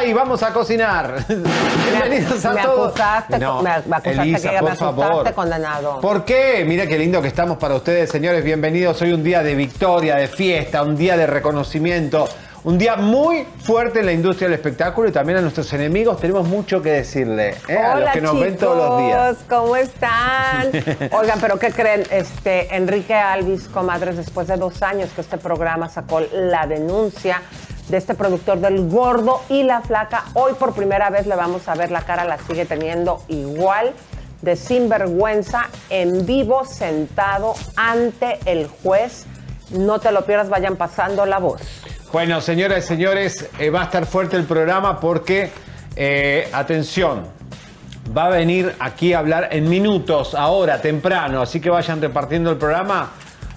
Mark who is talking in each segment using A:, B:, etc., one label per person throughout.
A: y vamos a cocinar. Bienvenidos a
B: me
A: todos.
B: Acusaste,
A: No,
B: me, acusaste
A: Elisa,
B: que
A: por
B: me asustaste,
A: favor.
B: condenado.
A: ¿Por qué? Mira qué lindo que estamos para ustedes, señores. Bienvenidos. Hoy un día de victoria, de fiesta, un día de reconocimiento. Un día muy fuerte en la industria del espectáculo y también a nuestros enemigos tenemos mucho que decirle. ¿eh? a los que nos
B: chicos,
A: ven todos los días.
B: ¿cómo están? Oigan, pero ¿qué creen? Este, Enrique Alvis, comadres, después de dos años que este programa sacó la denuncia de este productor del gordo y la flaca, hoy por primera vez le vamos a ver la cara, la sigue teniendo igual de sinvergüenza en vivo sentado ante el juez. No te lo pierdas, vayan pasando la voz.
A: Bueno, señoras y señores, eh, va a estar fuerte el programa porque, eh, atención, va a venir aquí a hablar en minutos, ahora, temprano, así que vayan repartiendo el programa.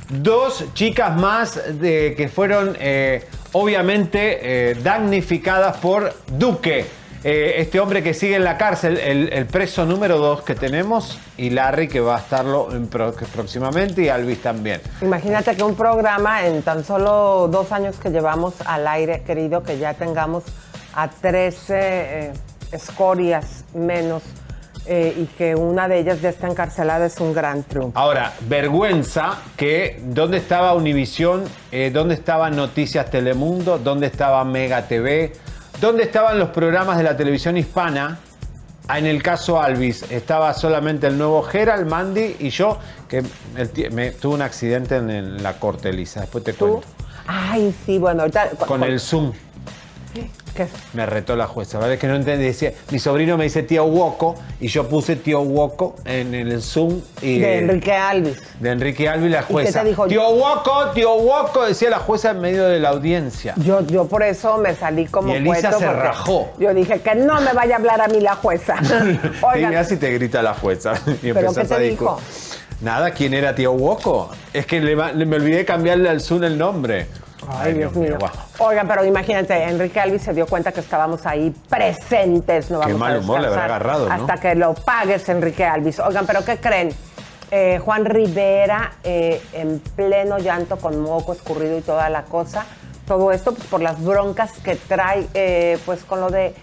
A: Dos chicas más de, que fueron eh, obviamente eh, damnificadas por Duque. Eh, este hombre que sigue en la cárcel, el, preso número dos que tenemos, y Larry que va a estarlo próximamente, y Alvis también.
B: Imagínate que un programa en tan solo dos años que llevamos al aire, querido, que ya tengamos a 13 eh, escorias menos eh, y que una de ellas ya está encarcelada es un gran triunfo.
A: Ahora, vergüenza que dónde estaba Univisión, Eh, dónde estaban Noticias Telemundo, dónde estaba Mega TV, dónde estaban los programas de la televisión hispana. Ah, En el caso Alvis, estaba solamente el nuevo Gerald, Mandy y yo, que el me, tuve un accidente en, la corte, Elisa. Después te
B: ¿Tú?
A: cuento.
B: Ay, sí, bueno, ahorita...
A: Con el Zoom.
B: ¿Qué?
A: Me retó la jueza, ¿verdad? Es que no entendí. Decía, mi sobrino me dice tío Woco y yo puse tío Woco en el Zoom. Y,
B: De Enrique Alvis.
A: de Enrique Albi, la jueza.
B: te dijo?
A: Tío Woco, tío Woco, decía la jueza en medio de la audiencia.
B: Yo, yo por eso me salí como
A: Y Elisa se rajó.
B: Yo dije que no me vaya a hablar a mí la jueza. Oigan,
A: mira si te grita la jueza. Y
B: ¿Pero qué te
A: a
B: dijo?
A: Nada, ¿quién era tío Woco? Es que le le- me olvidé cambiarle al Zoom el nombre.
B: Ay, Dios mío.
A: guau.
B: Oigan, pero imagínate, Enrique Alvis se dio cuenta que estábamos ahí presentes. No
A: Qué
B: vamos a
A: mal humor le habrá agarrado, ¿no?
B: Hasta que lo pagues, Enrique Alvis. Oigan, pero ¿qué creen? Eh, Juan Rivera eh, en pleno llanto con moco escurrido y toda la cosa. Todo esto pues, por las broncas que trae, eh, pues con lo de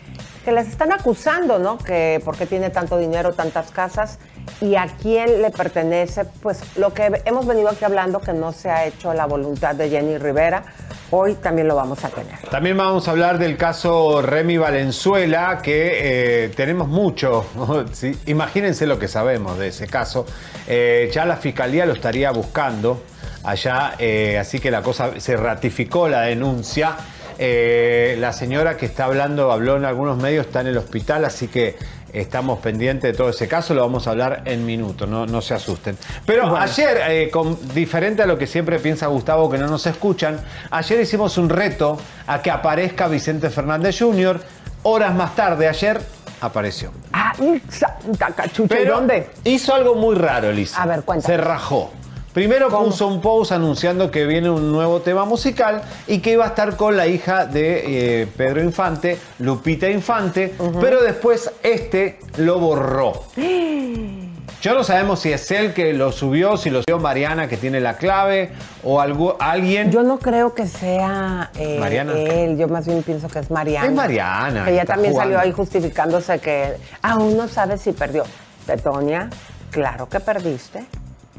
B: que les están acusando, ¿no? Que porque tiene tanto dinero, tantas casas y a quién le pertenece, pues lo que hemos venido aquí hablando que no se ha hecho la voluntad de Jenny Rivera, hoy también lo vamos a tener.
A: También vamos a hablar del caso Remy Valenzuela, que eh, tenemos mucho. Imagínense lo que sabemos de ese caso. Eh, ya la fiscalía lo estaría buscando allá, eh, así que la cosa se ratificó la denuncia. La señora que está hablando, habló en algunos medios, está en el hospital, así que estamos pendientes de todo ese caso, lo vamos a hablar en minutos, no, no se asusten. Pero ayer, eh, con- diferente a lo que siempre piensa Gustavo, que no nos escuchan, ayer hicimos un reto a que aparezca Vicente Fernández Jr. Horas más tarde, ayer apareció.
B: ¡Ay, santa cachucha! ¿Y
A: Pero
B: dónde?
A: hizo algo muy raro, Elisa.
B: A ver, cuéntame.
A: Se rajó. Primero
B: ¿Cómo?
A: puso un post anunciando que viene un nuevo tema musical y que iba a estar con la hija de eh, Pedro Infante, Lupita Infante, pero después este lo borró. Yo no sabemos si es él que lo subió, si lo subió Mariana que tiene la clave o algo, alguien.
B: Yo no creo que sea eh,
A: Mariana.
B: él, yo más bien pienso que es Mariana.
A: Es Mariana,
B: ella también
A: jugando.
B: salió ahí justificándose que aún no sabe si perdió. Tetonia, claro que perdiste.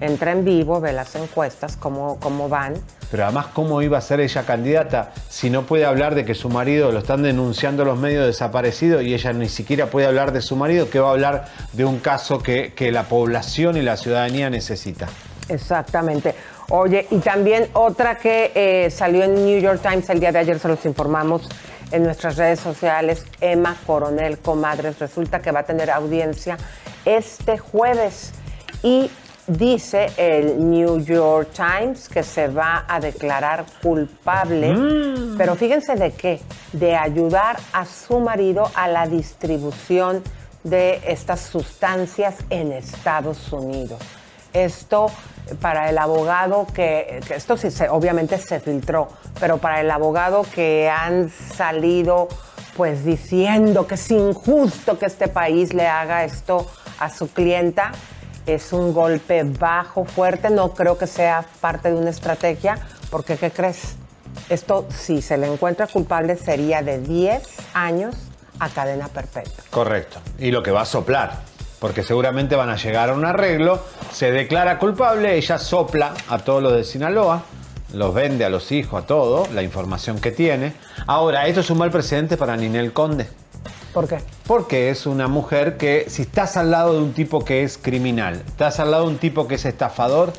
B: Entra en vivo, ve las encuestas, cómo, cómo van.
A: Pero además, ¿cómo iba a ser ella candidata si no puede hablar de que su marido lo están denunciando los medios desaparecido y ella ni siquiera puede hablar de su marido? que va a hablar de un caso que, que la población y la ciudadanía necesita?
B: Exactamente. Oye, y también otra que eh, salió en New York Times el día de ayer, se los informamos en nuestras redes sociales, Emma Coronel Comadres, resulta que va a tener audiencia este jueves y dice el New York Times que se va a declarar culpable, pero fíjense de qué, de ayudar a su marido a la distribución de estas sustancias en Estados Unidos. Esto para el abogado que, que esto sí se, obviamente se filtró, pero para el abogado que han salido pues diciendo que es injusto que este país le haga esto a su clienta, es un golpe bajo, fuerte, no creo que sea parte de una estrategia, porque ¿qué crees? Esto, si se le encuentra culpable, sería de 10 años a cadena perpetua.
A: Correcto. Y lo que va a soplar, porque seguramente van a llegar a un arreglo, se declara culpable, ella sopla a todos los de Sinaloa, los vende a los hijos, a todo, la información que tiene. Ahora, esto es un mal precedente para Ninel Conde.
B: ¿Por qué?
A: Porque es una mujer que, si estás al lado de un tipo que es criminal, estás al lado de un tipo que es estafador,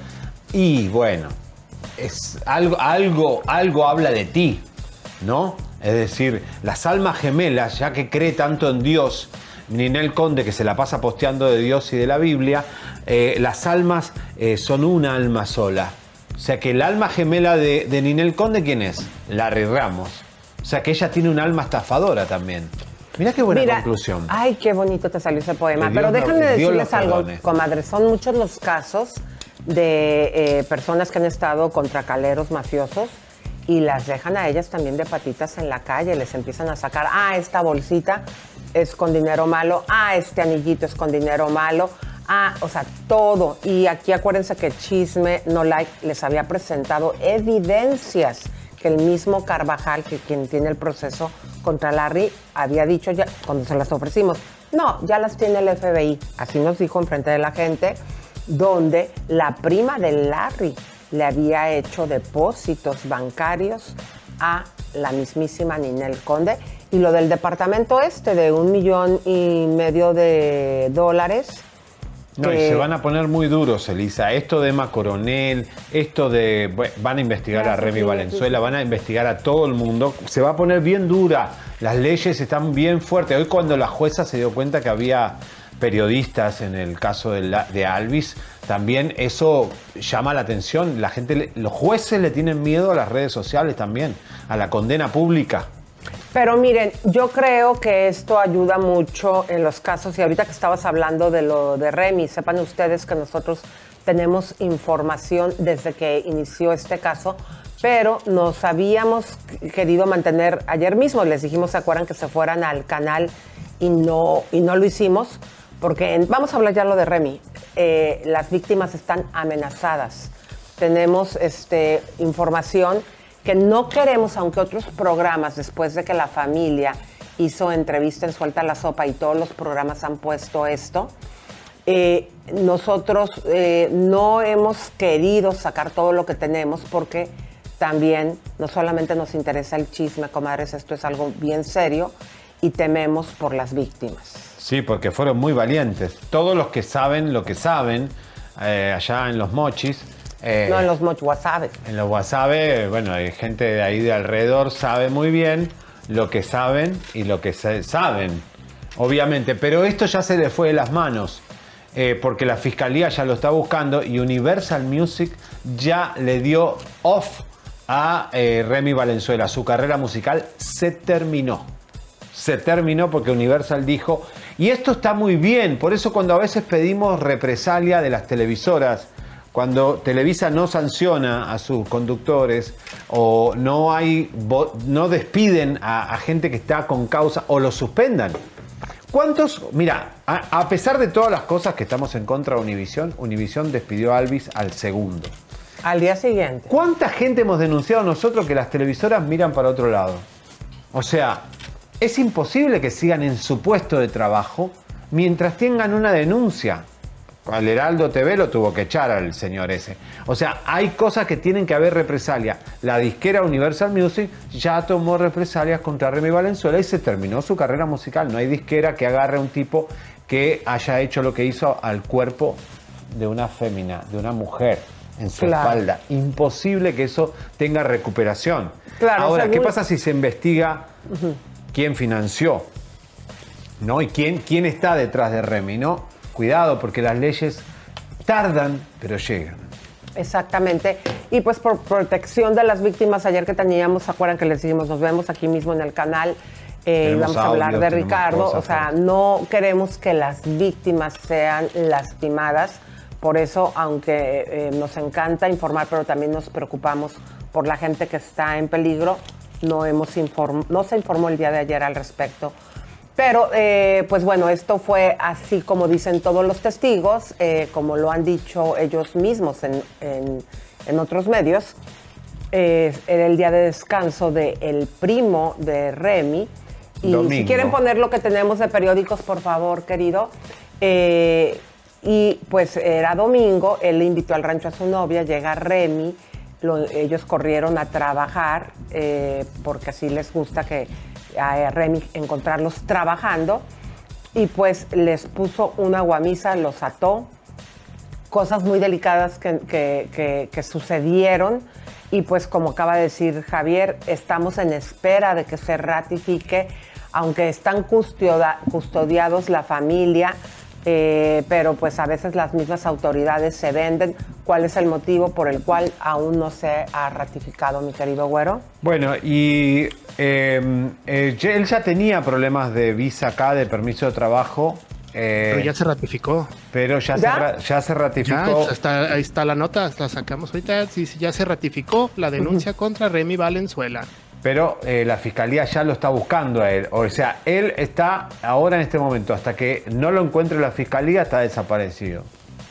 A: y bueno, es algo, algo, algo habla de ti, ¿no? Es decir, las almas gemelas, ya que cree tanto en Dios, Ninel Conde, que se la pasa posteando de Dios y de la Biblia, eh, las almas eh, son una alma sola. O sea que el alma gemela de, de Ninel Conde, ¿quién es? Larry Ramos. O sea que ella tiene un alma estafadora también. Mira qué buena conclusión.
B: Ay, qué bonito te salió ese poema. Pero déjame decirles algo, comadre. Son muchos los casos de eh, personas que han estado contra caleros mafiosos y las dejan a ellas también de patitas en la calle, les empiezan a sacar, ah, esta bolsita es con dinero malo, ah, este anillito es con dinero malo, ah, o sea, todo. Y aquí acuérdense que Chisme No Like les había presentado evidencias que el mismo Carvajal, que quien tiene el proceso contra Larry, había dicho ya cuando se las ofrecimos. No, ya las tiene el FBI. Así nos dijo enfrente de la gente donde la prima de Larry le había hecho depósitos bancarios a la mismísima Ninel Conde. Y lo del departamento este de un millón y medio de dólares.
A: No, y se van a poner muy duros, Elisa. Esto de Emma Coronel, esto de. van a investigar a Remy Valenzuela, van a investigar a todo el mundo. Se va a poner bien dura. Las leyes están bien fuertes. Hoy, cuando la jueza se dio cuenta que había periodistas en el caso de, Alvis, también eso llama la atención. La gente, los jueces le tienen miedo a las redes sociales también, a la condena pública.
B: Pero miren, yo creo que esto ayuda mucho en los casos, y ahorita que estabas hablando de lo de Remy, sepan ustedes que nosotros tenemos información desde que inició este caso, pero nos habíamos querido mantener, ayer mismo les dijimos, ¿se acuerdan que se fueran al canal y no, y no lo hicimos? Porque vamos a hablar ya lo de Remy. Eh, las víctimas están amenazadas. Tenemos este, información que no queremos, aunque otros programas, después de que la familia hizo entrevista en Suelta la Sopa y todos los programas han puesto esto, eh, nosotros eh, no hemos querido sacar todo lo que tenemos porque también no solamente nos interesa el chisme, comadres, esto es algo bien serio y tememos por las víctimas.
A: Sí, porque fueron muy valientes. Todos los que saben lo que saben, eh, allá en los mochis.
B: Eh, no, en los mochis, wasabi.
A: En los wasabi, bueno, hay gente de ahí de alrededor, sabe muy bien lo que saben y lo que saben, obviamente. Pero esto ya se le fue de las manos. Eh, porque la fiscalía ya lo está buscando y Universal Music ya le dio off a Remy Valenzuela. Su carrera musical se terminó. Se terminó porque Universal dijo y esto está muy bien, por eso cuando a veces pedimos represalia de las televisoras, cuando Televisa no sanciona a sus conductores o no hay no despiden a, gente que está con causa o lo suspendan. ¿Cuántos? Mira, a, pesar de todas las cosas que estamos en contra de Univisión, Univisión despidió a Alvis al segundo.
B: Al día siguiente.
A: ¿Cuánta gente hemos denunciado nosotros que las televisoras miran para otro lado? O sea, es imposible que sigan en su puesto de trabajo mientras tengan una denuncia. Al Heraldo TV lo tuvo que echar al señor ese. O sea, hay cosas que tienen que haber represalia. La disquera Universal Music ya tomó represalias contra Remy Valenzuela y se terminó su carrera musical. No hay disquera que agarre a un tipo que haya hecho lo que hizo al cuerpo de una fémina, de una mujer en su espalda. Imposible que eso tenga recuperación. Ahora, ¿qué pasa si se investiga quién financió, ¿no? Y quién, quién está detrás de Remy, ¿no? Cuidado, porque las leyes tardan, pero llegan.
B: Exactamente. Y pues por protección de las víctimas, ayer que teníamos, ¿se acuerdan que les dijimos, nos vemos aquí mismo en el canal? Eh, vamos a hablar de Ricardo. o sea, no queremos que las víctimas sean lastimadas. Por eso, aunque eh, nos encanta informar, pero también nos preocupamos por la gente que está en peligro, no, hemos no se informó el día de ayer al respecto. Pero, eh, pues bueno, esto fue así como dicen todos los testigos, eh, como lo han dicho ellos mismos en, otros medios. eh, era el día de descanso del el primo de Remy. Y si quieren poner lo que tenemos de periódicos, por favor, querido. Eh, y pues era domingo, él le invitó al rancho a su novia, llega Remy, ellos corrieron a trabajar, porque así les gusta que a Remy encontrarlos trabajando, y pues les puso una guamisa, los ató, cosas muy delicadas que, que sucedieron. Y pues como acaba de decir Javier, estamos en espera de que se ratifique, aunque están custodiados la familia, eh, pero pues a veces las mismas autoridades se venden. ¿Cuál es el motivo por el cual aún no se ha ratificado, mi querido Güero?
A: Bueno, y em, eh, él ya tenía problemas de visa acá, de permiso de trabajo.
C: Eh, pero ya se ratificó.
A: Pero ya, Se, ya se ratificó.
C: ahí está la nota, la sacamos ahorita. Sí, ya se ratificó la denuncia contra Remy Valenzuela
A: pero eh, la fiscalía ya lo está buscando a él. O sea, él está ahora en este momento, hasta que no lo encuentre la fiscalía, está desaparecido.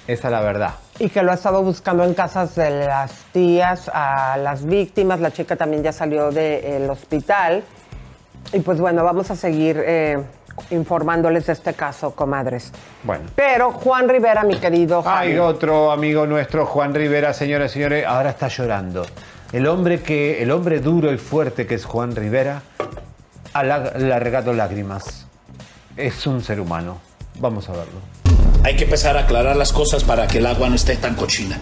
A: Esa es la verdad.
B: Y que lo ha estado buscando en casas de las tías, a las víctimas. La chica también ya salió del hospital. Y pues bueno, vamos a seguir eh, informándoles de este caso, comadres.
A: Bueno.
B: Pero Juan Rivera, mi querido.
A: Hay otro amigo nuestro, Juan Rivera, señores y señores, ahora está llorando. El hombre, que, el hombre duro y fuerte que es Juan Rivera ha regado lágrimas. Es un ser humano. Vamos a verlo.
D: Hay que empezar a aclarar las cosas para que el agua no esté tan cochina.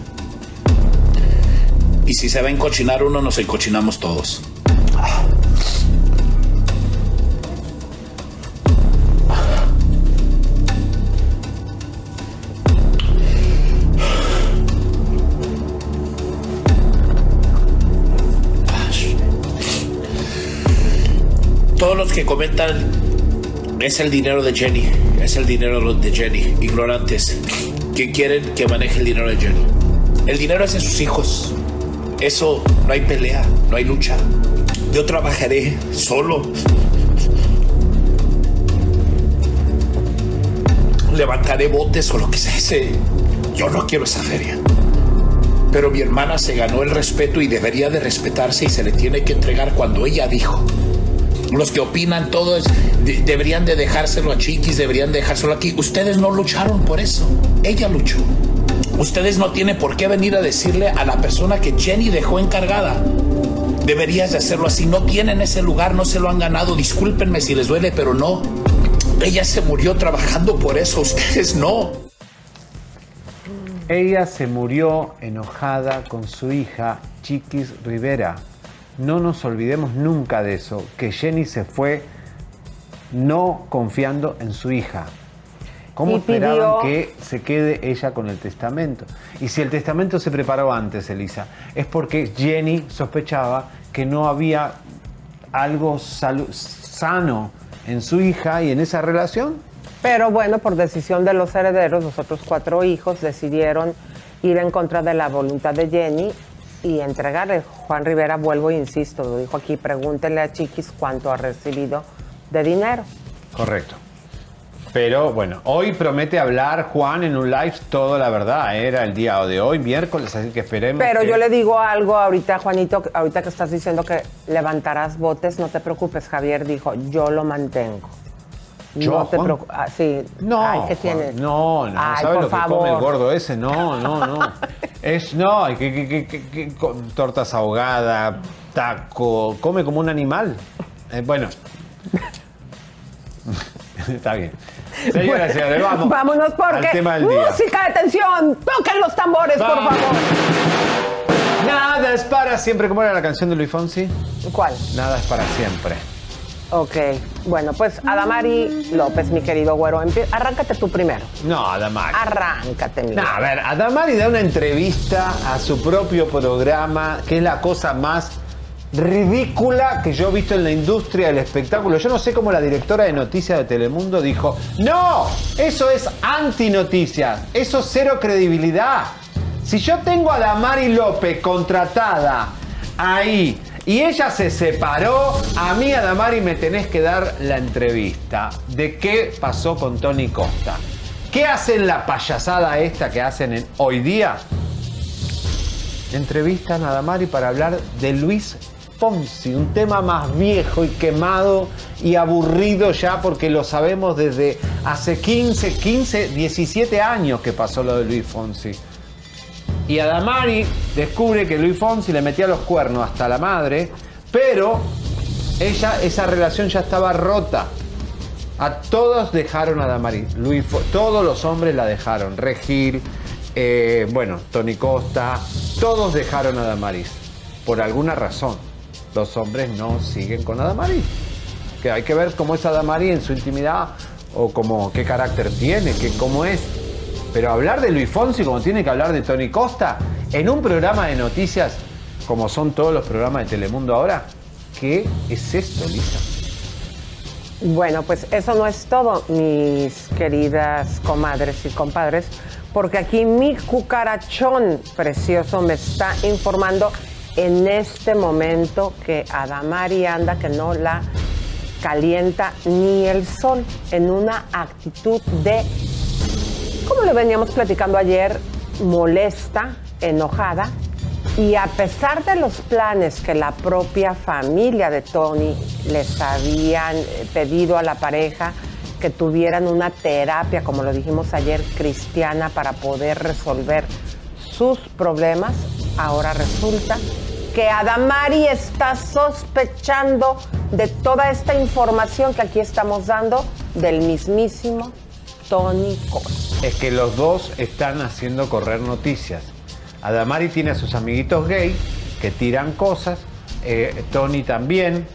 D: Y si se va a encochinar uno, nos encochinamos todos. todos que comentan es el dinero de Jenny, es el dinero de Jenny, ignorantes, que quieren que maneje el dinero de Jenny. El dinero es de sus hijos. Eso no hay pelea, no hay lucha. Yo trabajaré solo. Levantaré botes o lo que sea. Yo no quiero esa feria. Pero mi hermana se ganó el respeto y debería de respetarse y se le tiene que entregar cuando ella dijo los que opinan todo es, deberían de dejárselo a Chiquis, deberían dejárselo aquí. Ustedes no lucharon por eso, ella luchó. Ustedes no tienen por qué venir a decirle a la persona que Jenny dejó encargada. Deberías de hacerlo así. No tienen ese lugar, no se lo han ganado. Discúlpenme si les duele, pero no. Ella se murió trabajando por eso, ustedes no.
A: Ella se murió enojada con su hija, Chiquis Rivera. No nos olvidemos nunca de eso, que Jenny se fue no confiando en su hija. ¿Cómo esperaban que se quede ella con el testamento? Y si el testamento se preparó antes, Elisa, es porque Jenny sospechaba que no había algo sano en su hija y en esa relación.
B: Pero bueno, por decisión de los herederos, los otros cuatro hijos decidieron ir en contra de la voluntad de Jenny y entregarle. Juan Rivera, vuelvo e insisto, lo dijo aquí, pregúntenle a Chiquis cuánto ha recibido de dinero.
A: Correcto. Pero bueno, hoy promete hablar Juan en un live todo la verdad. Era el día de hoy, miércoles, así que esperemos.
B: Pero yo le digo algo ahorita, Juanito, ahorita que estás diciendo que levantarás botes, no te preocupes. Javier dijo, yo lo mantengo.
A: ¿Yo,
B: no te preocupes. Ah, sí.
A: No,
B: ¿qué
A: no, no. ¿Sabes lo que come el gordo ese? No, no, no. es, no, que, que, tortas ahogadas, taco, come como un animal. Eh, bueno. Está bien. Señoras y señores, vamos.
B: Vámonos porque.
A: tema del día.
B: Música de tensión. Toquen los tambores, por favor.
A: Nada es para siempre. ¿Cómo era la canción de Luis Fonsi?
B: ¿Cuál?
A: Nada es para siempre.
B: Ok, bueno, pues Adamari López, mi querido güero, arráncate tú primero.
A: No, Adamari.
B: Arráncate, mi
A: No, a ver, Adamari da una entrevista a su propio programa, que es la cosa más ridícula que yo he visto en la industria del espectáculo. Yo no sé cómo la directora de noticias de Telemundo dijo, no, eso es antinoticias, eso es cero credibilidad. Si yo tengo a Adamari López contratada ahí y ella se separó. A mí, Adamari, me tenés que dar la entrevista de qué pasó con Tony Costa. ¿Qué hacen la payasada esta que hacen hoy día? entrevistan a Damari para hablar de Luis Fonsi, un tema más viejo y quemado y aburrido ya porque lo sabemos desde hace 15, 15, 17 años que pasó lo de Luis Fonsi. Y Adamari descubre que Luis Fonsi le metía los cuernos hasta la madre, pero ella, esa relación ya estaba rota. A todos dejaron a Damari. Luis, todos los hombres la dejaron. Regil, eh, bueno, Tony Costa, todos dejaron a Damaris. Por alguna razón, los hombres no siguen con Adamaris. Que hay que ver cómo es Adamari en su intimidad o cómo, qué carácter tiene, qué, cómo es. Pero hablar de Luis Fonsi como tiene que hablar de Tony Costa en un programa de noticias como son todos los programas de Telemundo ahora, ¿qué es esto, Lisa?
B: Bueno, pues eso no es todo, mis queridas comadres y compadres, porque aquí mi cucarachón precioso me está informando en este momento que Adamari anda que no la calienta ni el sol en una actitud de, como le veníamos platicando ayer, molesta, enojada y a pesar de los planes que la propia familia de Tony les habían eh, pedido a la pareja que tuvieran una terapia, como lo dijimos ayer, cristiana para poder resolver sus problemas, ahora resulta que Adamari está sospechando de toda esta información que aquí estamos dando del mismísimo
A: Es que los dos están haciendo correr noticias. Adamari tiene a sus amiguitos gay que tiran cosas, eh, Tony también.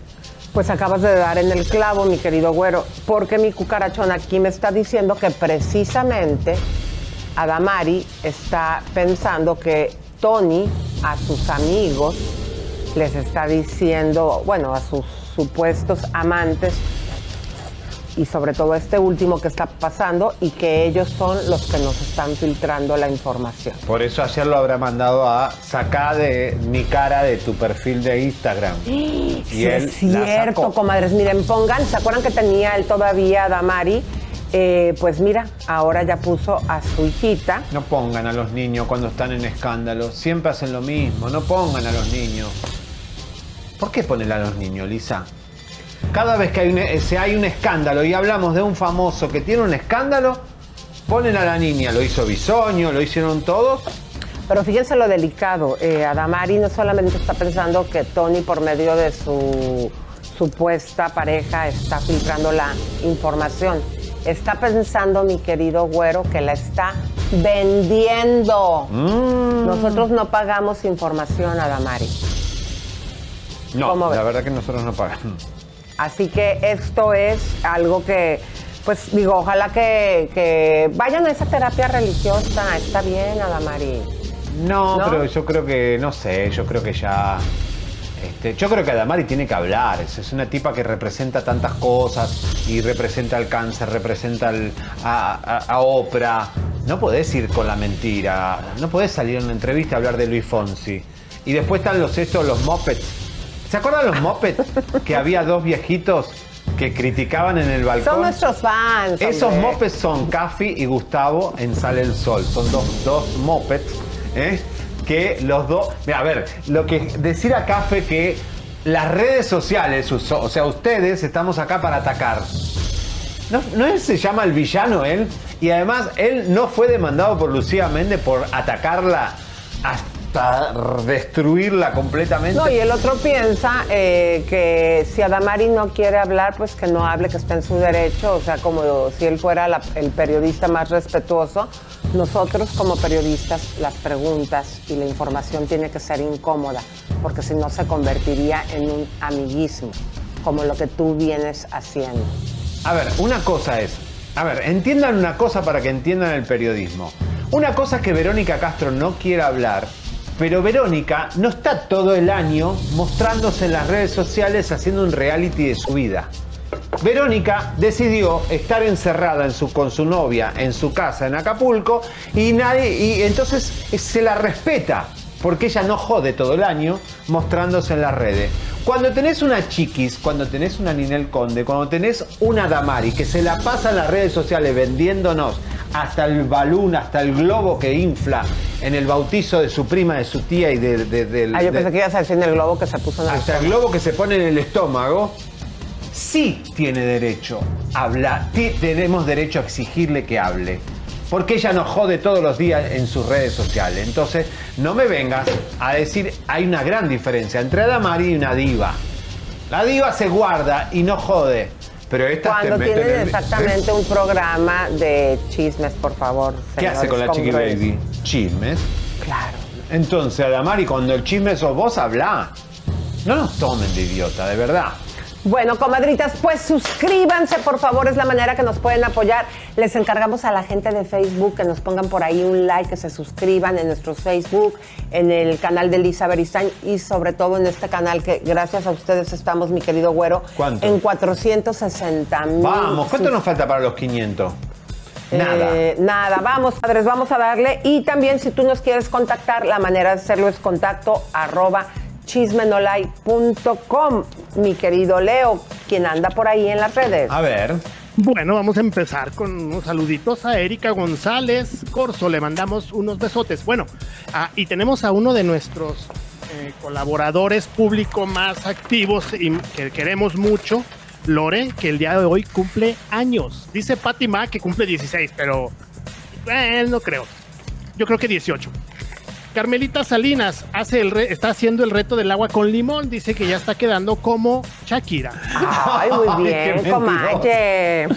B: Pues acabas de dar en el clavo, mi querido güero, porque mi cucarachón aquí me está diciendo que precisamente Adamari está pensando que Tony a sus amigos les está diciendo, bueno, a sus supuestos amantes y sobre todo este último que está pasando y que ellos son los que nos están filtrando la información.
A: Por eso ayer lo habrá mandado a sacar de mi cara de tu perfil de Instagram.
B: Sí,
A: él
B: es cierto, comadres. Miren, pongan, ¿se acuerdan que tenía él todavía Damari? Eh, pues mira, ahora ya puso a su hijita.
A: No pongan a los niños cuando están en escándalo. Siempre hacen lo mismo. No pongan a los niños. ¿Por qué ponen a los niños, Lisa? Cada vez que hay un, eh, se hay un escándalo y hablamos de un famoso que tiene un escándalo, ponen a la niña. Lo hizo Bisoño, lo hicieron todos.
B: Pero fíjense lo delicado. Eh, Adamari no solamente está pensando que Tony, por medio de su supuesta pareja, está filtrando la información. Está pensando, mi querido güero, que la está vendiendo.
A: Mm.
B: Nosotros no pagamos información a Damari.
A: No, la verdad que nosotros no pagamos.
B: Así que esto es algo que, pues digo, ojalá que, que vayan a esa terapia religiosa. Está bien, Adamari.
A: No,
B: ¿No?
A: pero yo creo que, no sé, yo creo que ya. Este, yo creo que Adamari tiene que hablar. Es, es una tipa que representa tantas cosas y representa el cáncer, representa el- a, a- a Oprah. No podés ir con la mentira. No podés salir en una entrevista a hablar de Luis Fonsi. Y después están los estos, los mopeds. ¿Se acuerdan los mopeds? que había dos viejitos que criticaban en el balcón.
B: Son nuestros fans.
A: Esos mopeds son Cafi y Gustavo en Sale el Sol. Son dos, dos mopeds, ¿eh? Que los dos. Mira, a ver, lo que decir a Cafe que las redes sociales, o o sea, ustedes estamos acá para atacar. ¿No, ¿No él se llama el villano él? Y además, él no fue demandado por Lucía Méndez por atacarla hasta destruirla completamente.
B: No, y el otro piensa eh, que si Adamari no quiere hablar, pues que no hable, que está en su derecho. O sea, como si él fuera la- el periodista más respetuoso. Nosotros como periodistas, las preguntas y la información tiene que ser incómoda, porque si no se convertiría en un amiguismo, como lo que tú vienes haciendo.
A: A ver, una cosa es, a ver, entiendan una cosa para que entiendan el periodismo. Una cosa es que Verónica Castro no quiera hablar, pero Verónica no está todo el año mostrándose en las redes sociales haciendo un reality de su vida. Verónica decidió estar encerrada con su novia en su casa en Acapulco y nadie y entonces eh, se la respeta porque ella no jode todo el año mostrándose en las redes. Cuando tenés una chiquis, cuando tenés una Ninel Conde, cuando tenés una Damari que se la pasa en las redes sociales vendiéndonos hasta el balón, hasta el globo que infla en el bautizo de su prima, de su tía y de, de- del-
B: Ah, yo
A: de-
B: pensé que ibas a decir el globo que se puso en el
A: hasta el globo que se pone en el estómago, sí tiene derecho a hablar. Tenemos derecho a exigirle que hable. Porque ella nos jode todos los días en sus redes sociales. Entonces, no me vengas a decir, hay una gran diferencia entre Adamari y una diva. La diva se guarda y no jode. Pero esta
B: Cuando
A: te mete
B: tienen
A: el-
B: exactamente un programa de chismes, por favor.
A: ¿Qué hace con la Chiqui. Baby? Chismes.
B: Claro.
A: Entonces, Adamari, cuando el chisme sos vos, habla. No nos tomen de idiota, de verdad.
B: Bueno, comadritas, pues suscríbanse, por favor, es la manera que nos pueden apoyar. Les encargamos a la gente de Facebook que nos pongan por ahí un like, que se suscriban en nuestro Facebook, en el canal de Lisa Beristain y sobre todo en este canal que gracias a ustedes estamos, mi querido güero,
A: ¿Cuánto?
B: en 460 mil.
A: Vamos, ¿cuánto nos falta para los 500? Nada.
B: Eh, nada, vamos, padres, vamos a darle. Y también, si tú nos quieres contactar, la manera de hacerlo es contacto arroba chismenolay.com. Mi querido Leo, quien anda por ahí en las redes.
A: A ver.
C: Bueno, vamos a empezar con unos saluditos a Erika González Corso. Le mandamos unos besotes. Bueno, ah, y tenemos a uno de nuestros eh, colaboradores público más activos y que queremos mucho, Lore, que el día de hoy cumple años. Dice Patti Ma que cumple 16, pero eh, no creo. Yo creo que 18. Carmelita Salinas hace el re- está haciendo el reto del agua con limón. Dice que ya está quedando como Shakira.
B: Ay, muy bien.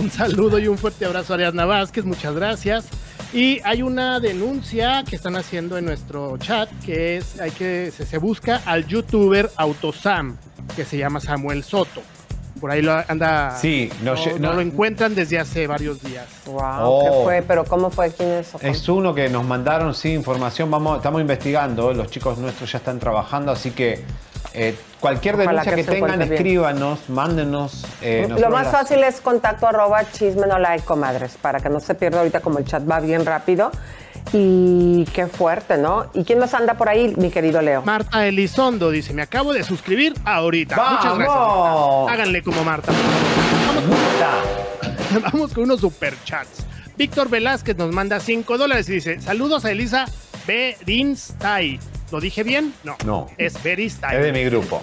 C: Un saludo y un fuerte abrazo a Ariadna Vázquez, muchas gracias. Y hay una denuncia que están haciendo en nuestro chat que es hay que se, se busca al youtuber Autosam que se llama Samuel Soto. Por ahí lo anda.
A: Sí, no
C: no, no
A: no-
C: lo encuentran desde hace varios días.
B: Wow,
A: Oh.
B: ¿qué fue? ¿Pero cómo fue? ¿Quién es?
A: Es uno que nos mandaron sin información, vamos, estamos investigando, los chicos nuestros ya están trabajando, así que eh, cualquier
B: Ojalá
A: denuncia
B: que
A: que, tengan,
B: encuentre bien.
A: escríbanos, mándenos. eh,
B: Lo más
A: las-
B: fácil es contacto arroba chismenolay, comadres, para que no se pierda ahorita como el chat va bien rápido. Y qué fuerte, ¿no? ¿Y quién nos anda por ahí, mi querido Leo?
C: Marta Elizondo dice, me acabo de suscribir ahorita. Muchas
A: ¡Vamos!
C: gracias. Háganle como Marta. Vamos con unos superchats. Víctor Velázquez nos manda 5 dólares y dice: Saludos a Elisa Berinstay. ¿Lo dije bien? No.
A: No.
C: Es Beristai.
A: Es de mi grupo.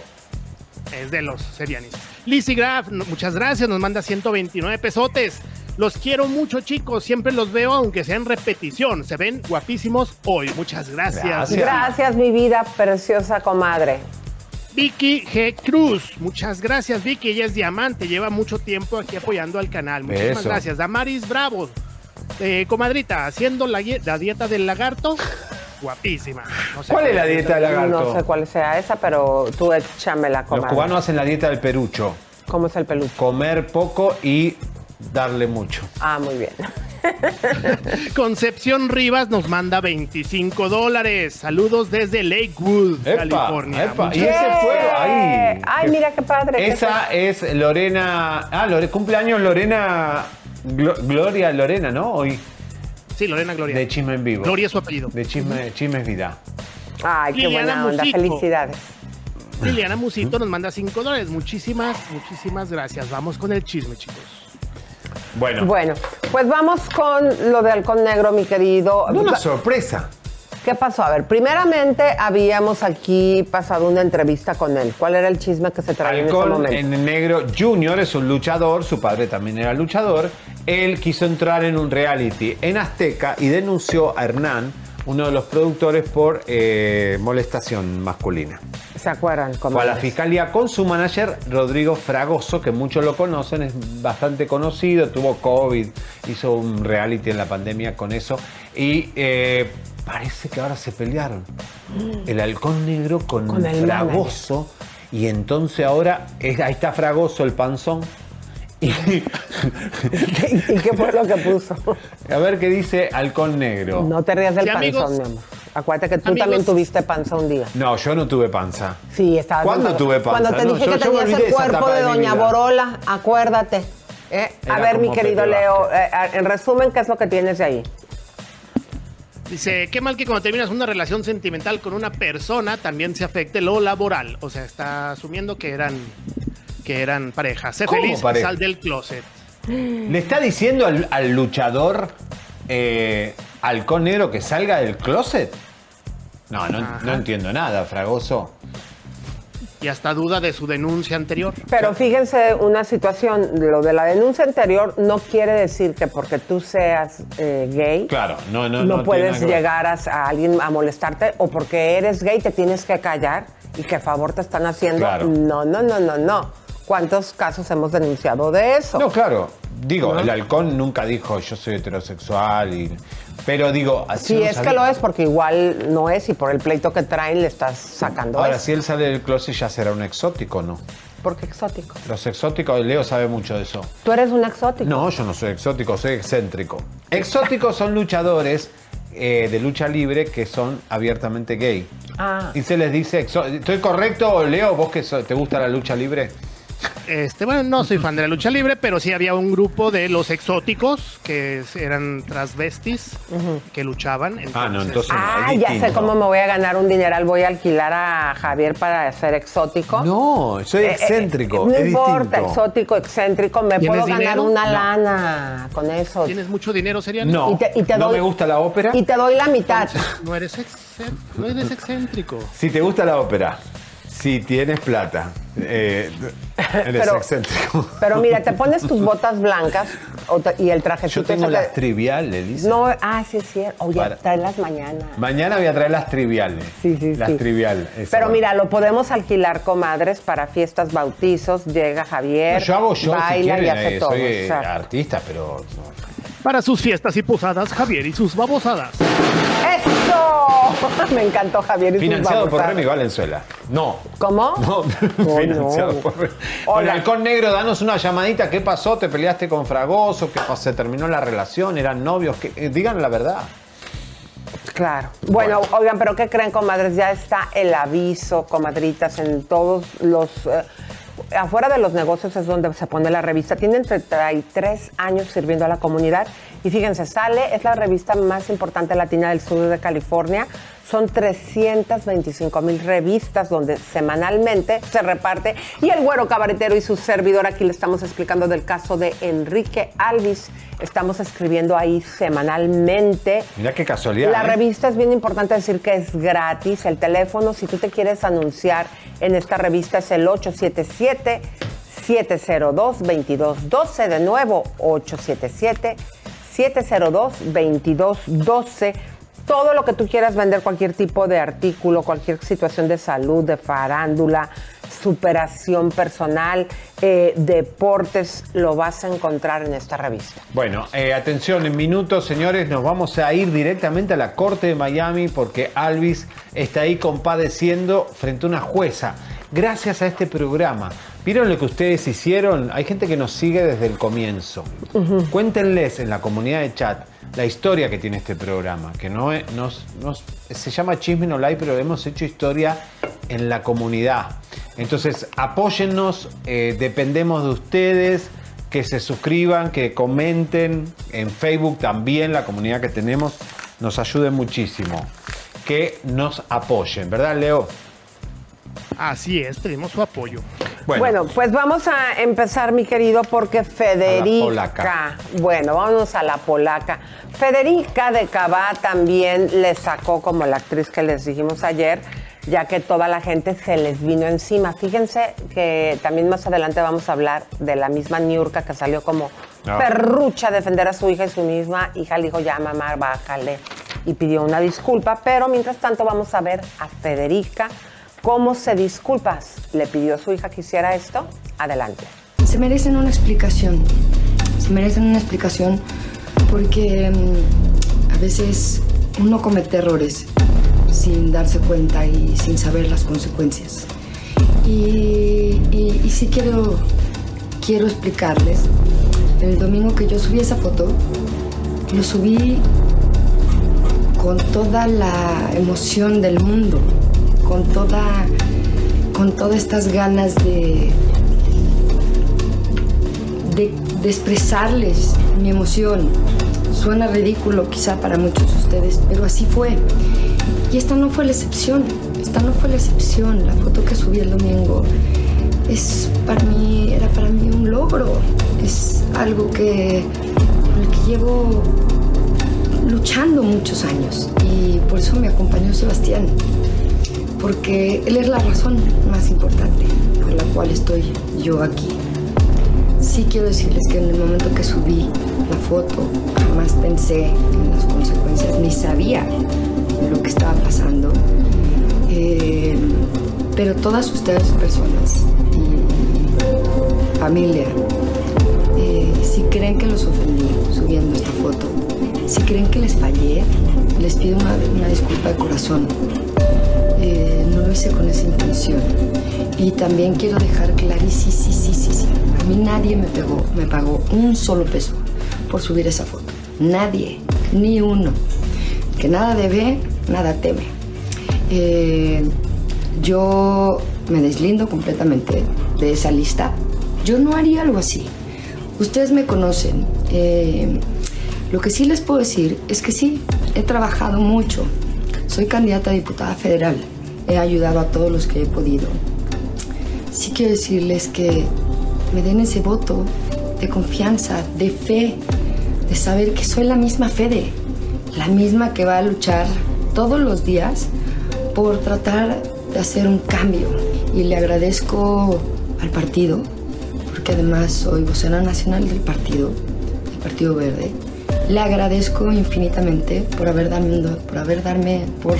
C: Es de los serianis. Lizzy Graf, muchas gracias, nos manda 129 pesotes. Los quiero mucho, chicos. Siempre los veo, aunque sea en repetición. Se ven guapísimos hoy. Muchas gracias.
A: Gracias.
B: Gracias, mi vida preciosa comadre.
C: Vicky G. Cruz, muchas gracias Vicky, ella es diamante, lleva mucho tiempo aquí apoyando al canal. Muchísimas
A: Eso.
C: gracias. Damaris Bravo, eh, comadrita, haciendo la, die- la dieta del lagarto, guapísima. No sé
A: ¿Cuál es la dieta del lagarto?
B: No sé cuál sea esa, pero tú échamela,
A: Los
B: comadre.
A: cubanos hacen la dieta del perucho,
B: ¿Cómo es el peluche?
A: comer poco y darle mucho.
B: Ah, muy bien.
C: Concepción Rivas nos manda 25 dólares. Saludos desde Lakewood,
A: Epa,
C: California.
A: epa, y ese fue ahí.
B: Ay, mira qué padre. ¿qué
A: Esa es Lorena. Ah, Lore- cumpleaños Lorena. Glo- Gloria Lorena, ¿no? Hoy.
C: Sí, Lorena Gloria.
A: De Chisme en Vivo.
C: Gloria es su apellido.
A: De Chisme, Chisme es Vida.
B: Ay, qué
C: Liliana
B: buena onda.
C: Musito.
B: Felicidades.
C: Liliana Musito nos manda 5 dólares. Muchísimas, muchísimas gracias. Vamos con el chisme, chicos.
A: Bueno,
B: Bueno, pues vamos con lo de Halcón Negro, mi querido.
A: una sorpresa.
B: ¿Qué pasó? A ver, primeramente habíamos aquí pasado una entrevista con él. ¿Cuál era el chisme que se traía en ese momento?
A: en negro Junior es un luchador, su padre también era luchador. Él quiso entrar en un reality en Azteca y denunció a Hernán, uno de los productores, por eh, molestación masculina.
B: ¿Se acuerdan?
A: Fue a la fiscalía con su manager Rodrigo Fragoso, que muchos lo conocen, es bastante conocido, tuvo COVID, hizo un reality en la pandemia con eso. Y eh, parece que ahora se pelearon. El halcón negro con,
B: Con el
A: Fragoso. Y entonces ahora es- ahí está Fragoso, el panzón. Y,
B: ¿Y qué fue lo que puso?
A: a ver qué dice halcón negro.
B: No te rías del panzón,
C: amigos.
B: mi amor. Acuérdate que tú
C: Amigos.
B: también tuviste panza un día.
A: No, yo no tuve panza.
B: Sí, estabas
A: ¿Cuándo tuve panza?
B: Cuando te
A: No,
B: dije
A: yo-
B: que tenías el cuerpo de Doña. Borola, acuérdate. ¿eh? A ver, mi querido Leo, eh, en resumen, ¿qué es lo que tienes de ahí?
C: Dice, qué mal que cuando terminas una relación sentimental con una persona también se afecte lo laboral. O sea, está asumiendo que eran que eran pareja. Sé
A: ¿Cómo
C: feliz,
A: pareja?
C: sal del closet.
A: ¿Le está diciendo al, al luchador eh, halcón negro que salga del closet? No, no, entiendo nada, Fragoso.
C: Y hasta duda de su denuncia anterior.
B: Pero fíjense una situación, lo de la denuncia anterior no quiere decir que porque tú seas eh, gay
A: Claro, no, no,
B: no,
A: no
B: puedes
A: que
B: llegar a, a alguien a molestarte o porque eres gay te tienes que callar y qué favor te están haciendo.
A: Claro.
B: No, no, no, no, no. ¿Cuántos casos hemos denunciado de eso?
A: No, claro. Digo, el halcón nunca dijo yo soy heterosexual y. Pero digo, así
B: Si
A: no
B: es que lo es, porque igual no es y por el pleito que traen le estás sacando
A: Ahora, si él sale del closet ya será un exótico, ¿no?
B: Porque exótico.
A: Los exóticos, Leo sabe mucho de eso.
B: Tú eres un exótico.
A: No, yo no soy exótico, soy excéntrico. Exóticos son luchadores eh, de lucha libre que son abiertamente gay.
B: Ah.
A: Y se les dice, exó- ¿estoy correcto, Leo? ¿Vos que so- te gusta la lucha libre?
C: Este, bueno, no soy fan de la lucha libre, pero sí había un grupo de los exóticos que eran transvestis que luchaban.
A: Ah, no, entonces-
B: Ah,
A: es
B: ya sé cómo me voy a ganar un dineral. Voy a alquilar a Javier para ser exótico.
A: No, soy
B: Eh, eh,
A: excéntrico,
B: no
A: es
B: importa,
A: distinto.
B: exótico, excéntrico. Me
C: ¿Tienes
B: puedo ganar
C: dinero?
B: una
A: No.
B: lana con eso.
C: ¿Tienes mucho dinero, Seriani?
A: No,
B: Y te- y te
A: no
B: doy-
A: me gusta la ópera.
B: Y te doy la mitad.
C: No eres, no eres excéntrico.
A: Si te gusta la ópera, si tienes plata, eh, eres
B: Pero-
A: excéntrico.
B: Pero mira, te pones tus botas blancas o y el trajecito.
A: Yo tengo las
B: que-
A: triviales, dice.
B: No, ah, sí, es cierto. Oye,
A: Para-
B: traerlas mañana.
A: Mañana voy a traer las triviales.
B: Sí, sí,
A: Las
B: sí.
A: triviales.
B: Pero
A: bueno.
B: mira, lo podemos alquilar, comadres, para fiestas, bautizos. Llega Javier,
A: Yo hago show si
B: baila
A: quieren,
B: y hace
A: eh,
B: todo.
A: soy eh,
B: exacto.
A: artista, pero
C: Para sus fiestas y posadas, Javier y sus babosadas.
B: ¡Eso! Me encantó Javier y sus
A: financiado por
B: babosadas.
A: Remy Valenzuela. No.
B: ¿Cómo?
A: No,
B: Oh,
A: financiado
B: no.
A: por Remy.
B: Hola.
A: Bueno, Halcón Negro, danos una llamadita. ¿Qué pasó? ¿Te peleaste con Fragoso? ¿Qué pasó? ¿Se terminó la relación? ¿Eran novios? ¿Qué? Eh, digan la verdad.
B: Claro. Bueno, oigan, pero ¿qué creen, comadres? Ya está el aviso, comadritas, en todos los... eh, afuera de los negocios es donde se pone la revista. Tienen 33 años sirviendo a la comunidad. Y fíjense, sale, es la revista más importante latina del sur de California. Son 325 mil revistas donde semanalmente se reparte. Y el güero cabaretero y su servidor, aquí le estamos explicando del caso de Enrique Alvis. Estamos escribiendo ahí semanalmente.
A: Mirá qué casualidad.
B: La
A: ¿eh?
B: revista es bien importante decir que es gratis. El teléfono, si tú te quieres anunciar en esta revista, es el 877 702-2212. De nuevo, 877-702-2212. Todo lo que tú quieras vender, cualquier tipo de artículo, cualquier situación de salud, de farándula, superación personal, eh, deportes, lo vas a encontrar en esta revista.
A: Bueno, eh, atención, en minutos, señores, nos vamos a ir directamente a la corte de Miami porque Alvis está ahí compadeciendo frente a una jueza. Gracias a este programa. ¿Vieron lo que ustedes hicieron? Hay gente que nos sigue desde el comienzo. Cuéntenles en la comunidad de chat la historia que tiene este programa, que no es- nos- nos- se llama Chisme No Like, pero hemos hecho historia en la comunidad. Entonces, apóyennos, eh, dependemos de ustedes, que se suscriban, que comenten en Facebook también, la comunidad que tenemos, nos ayude muchísimo. Que nos apoyen, ¿verdad, Leo?
C: Así es, tenemos su apoyo.
B: Bueno, pues vamos a empezar, mi querido, porque Federica.
A: polaca.
B: Bueno, vámonos a la polaca. Federica de Cabá también le sacó como la actriz que les dijimos ayer, ya que toda la gente se les vino encima. Fíjense que también más adelante vamos a hablar de la misma Niurka que salió como
A: Ah.
B: perrucha a defender a su hija y su misma hija le dijo, ya mamá, bájale. Y pidió una disculpa, pero mientras tanto vamos a ver a Federica cómo se disculpa. ¿Le pidió a su hija que hiciera esto? Adelante.
E: Se merecen una explicación. Se merecen una explicación porque mm, a veces uno comete errores sin darse cuenta y sin saber las consecuencias. Y, y, y sí quiero, quiero explicarles. El domingo que yo subí esa foto, lo subí con toda la emoción del mundo, con toda, con todas estas ganas de, de, expresarles mi emoción. Suena ridículo quizá para muchos de ustedes, pero así fue. Y esta no fue la excepción, esta no fue la excepción. La foto que subí el domingo es para mí, era para mí un logro. Es, algo que, con el que llevo luchando muchos años y por eso me acompañó Sebastián, porque él es la razón más importante por la cual estoy yo aquí. Sí quiero decirles que en el momento que subí la foto, jamás pensé en las consecuencias, ni sabía lo que estaba pasando. Eh, pero todas ustedes personas y familia, eh, si creen que los ofendí subiendo esta foto, si creen que les fallé, les pido una, una disculpa de corazón. No lo hice con esa intención. Y también quiero dejar clarísimo, sí, sí, sí, sí, a mí nadie me pegó, me pagó un solo peso por subir esa foto. Nadie, ni uno. Que nada debe, nada teme. Yo me deslindo completamente de esa lista. Yo no haría algo así. Ustedes me conocen. Lo que sí les puedo decir es que sí, he trabajado mucho. Soy candidata a diputada federal. He ayudado a todos los que he podido. Sí quiero decirles que me den ese voto de confianza, de fe, de saber que soy la misma Fede, la misma que va a luchar todos los días por tratar de hacer un cambio. Y le agradezco al partido, porque además soy vocera nacional del partido, del Partido Verde. Le agradezco infinitamente por haber darme, por haber darme, por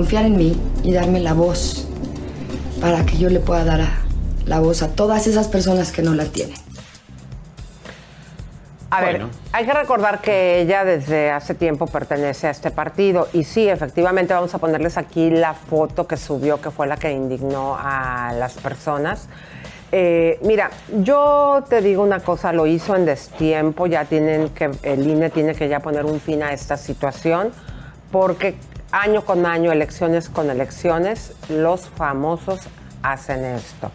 E: confiar en mí y darme la voz para que yo le pueda dar a- la voz a todas esas personas que no la tienen.
B: A
A: Bueno.
B: ver, hay que recordar que ella desde hace tiempo pertenece a este partido y sí, efectivamente vamos a ponerles aquí la foto que subió, que fue la que indignó a las personas. Eh, mira, yo te digo una cosa, lo hizo en destiempo, ya tienen que, el INE tiene que ya poner un fin a esta situación, porque año con año, elecciones con elecciones, los famosos hacen esto.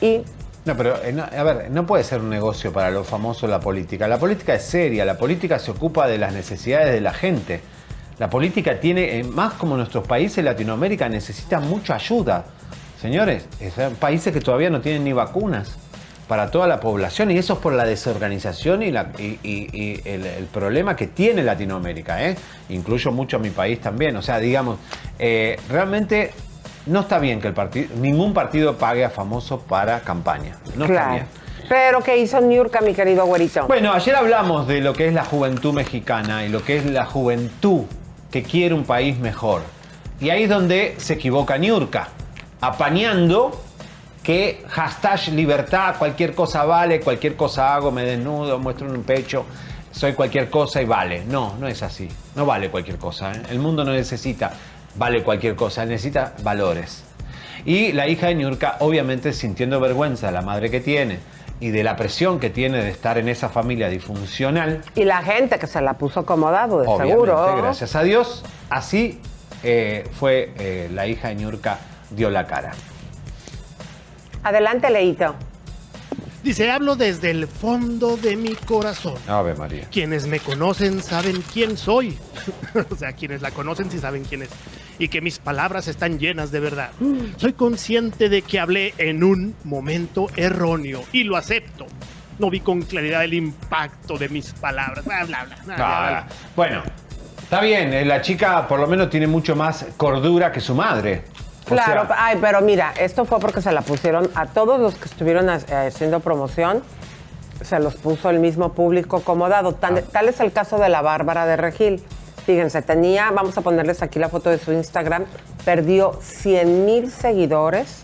B: Y
A: No, pero eh, a ver, no puede ser un negocio para los famosos la política. La política es seria, la política se ocupa de las necesidades de la gente. La política tiene, eh, más como nuestros países, Latinoamérica necesita mucha ayuda. Señores, es- son países que todavía no tienen ni vacunas para toda la población y eso es por la desorganización y, la- y- y- y el, el problema que tiene Latinoamérica. ¿eh? Incluyo mucho a mi país también. O sea, digamos, eh, realmente no está bien que el partido, ningún partido pague a famosos para campaña. No está
B: claro.
A: bien.
B: Pero ¿qué hizo Niurka, mi querido güerito?
A: Bueno, ayer hablamos de lo que es la juventud mexicana y lo que es la juventud que quiere un país mejor. Y ahí es donde se equivoca Niurka, apañando que hashtag libertad, cualquier cosa vale, cualquier cosa hago, me desnudo, muestro un pecho, soy cualquier cosa y vale. No, no es así. No vale cualquier cosa. ¿eh? El mundo no necesita vale cualquier cosa, necesita valores. Y la hija de Niurka, obviamente sintiendo vergüenza de la madre que tiene y de la presión que tiene de estar en esa familia disfuncional,
B: Y la gente que se la puso acomodado, de
A: obviamente,
B: seguro.
A: gracias a Dios, así eh, fue eh, la hija de Niurka dio la cara.
B: Adelante, Leito.
C: Dice, hablo desde el fondo de mi corazón.
A: Ave María.
C: Quienes me conocen saben quién soy. o sea, quienes la conocen sí saben quién es. Y que mis palabras están llenas de verdad. Soy consciente de que hablé en un momento erróneo y lo acepto. No vi con claridad el impacto de mis palabras. Bla, bla, bla.
A: Ah,
C: bla.
A: bueno, está bien, eh, la chica por lo menos tiene mucho más cordura que su madre. O
B: Claro,
A: sea,
B: ay, pero mira, esto fue porque se la pusieron a todos los que estuvieron eh, haciendo promoción, se los puso el mismo público acomodado. Tal,
A: Ah.
B: tal es el caso de la Bárbara de Regil. Fíjense, tenía, vamos a ponerles aquí la foto de su Instagram, perdió 100 mil seguidores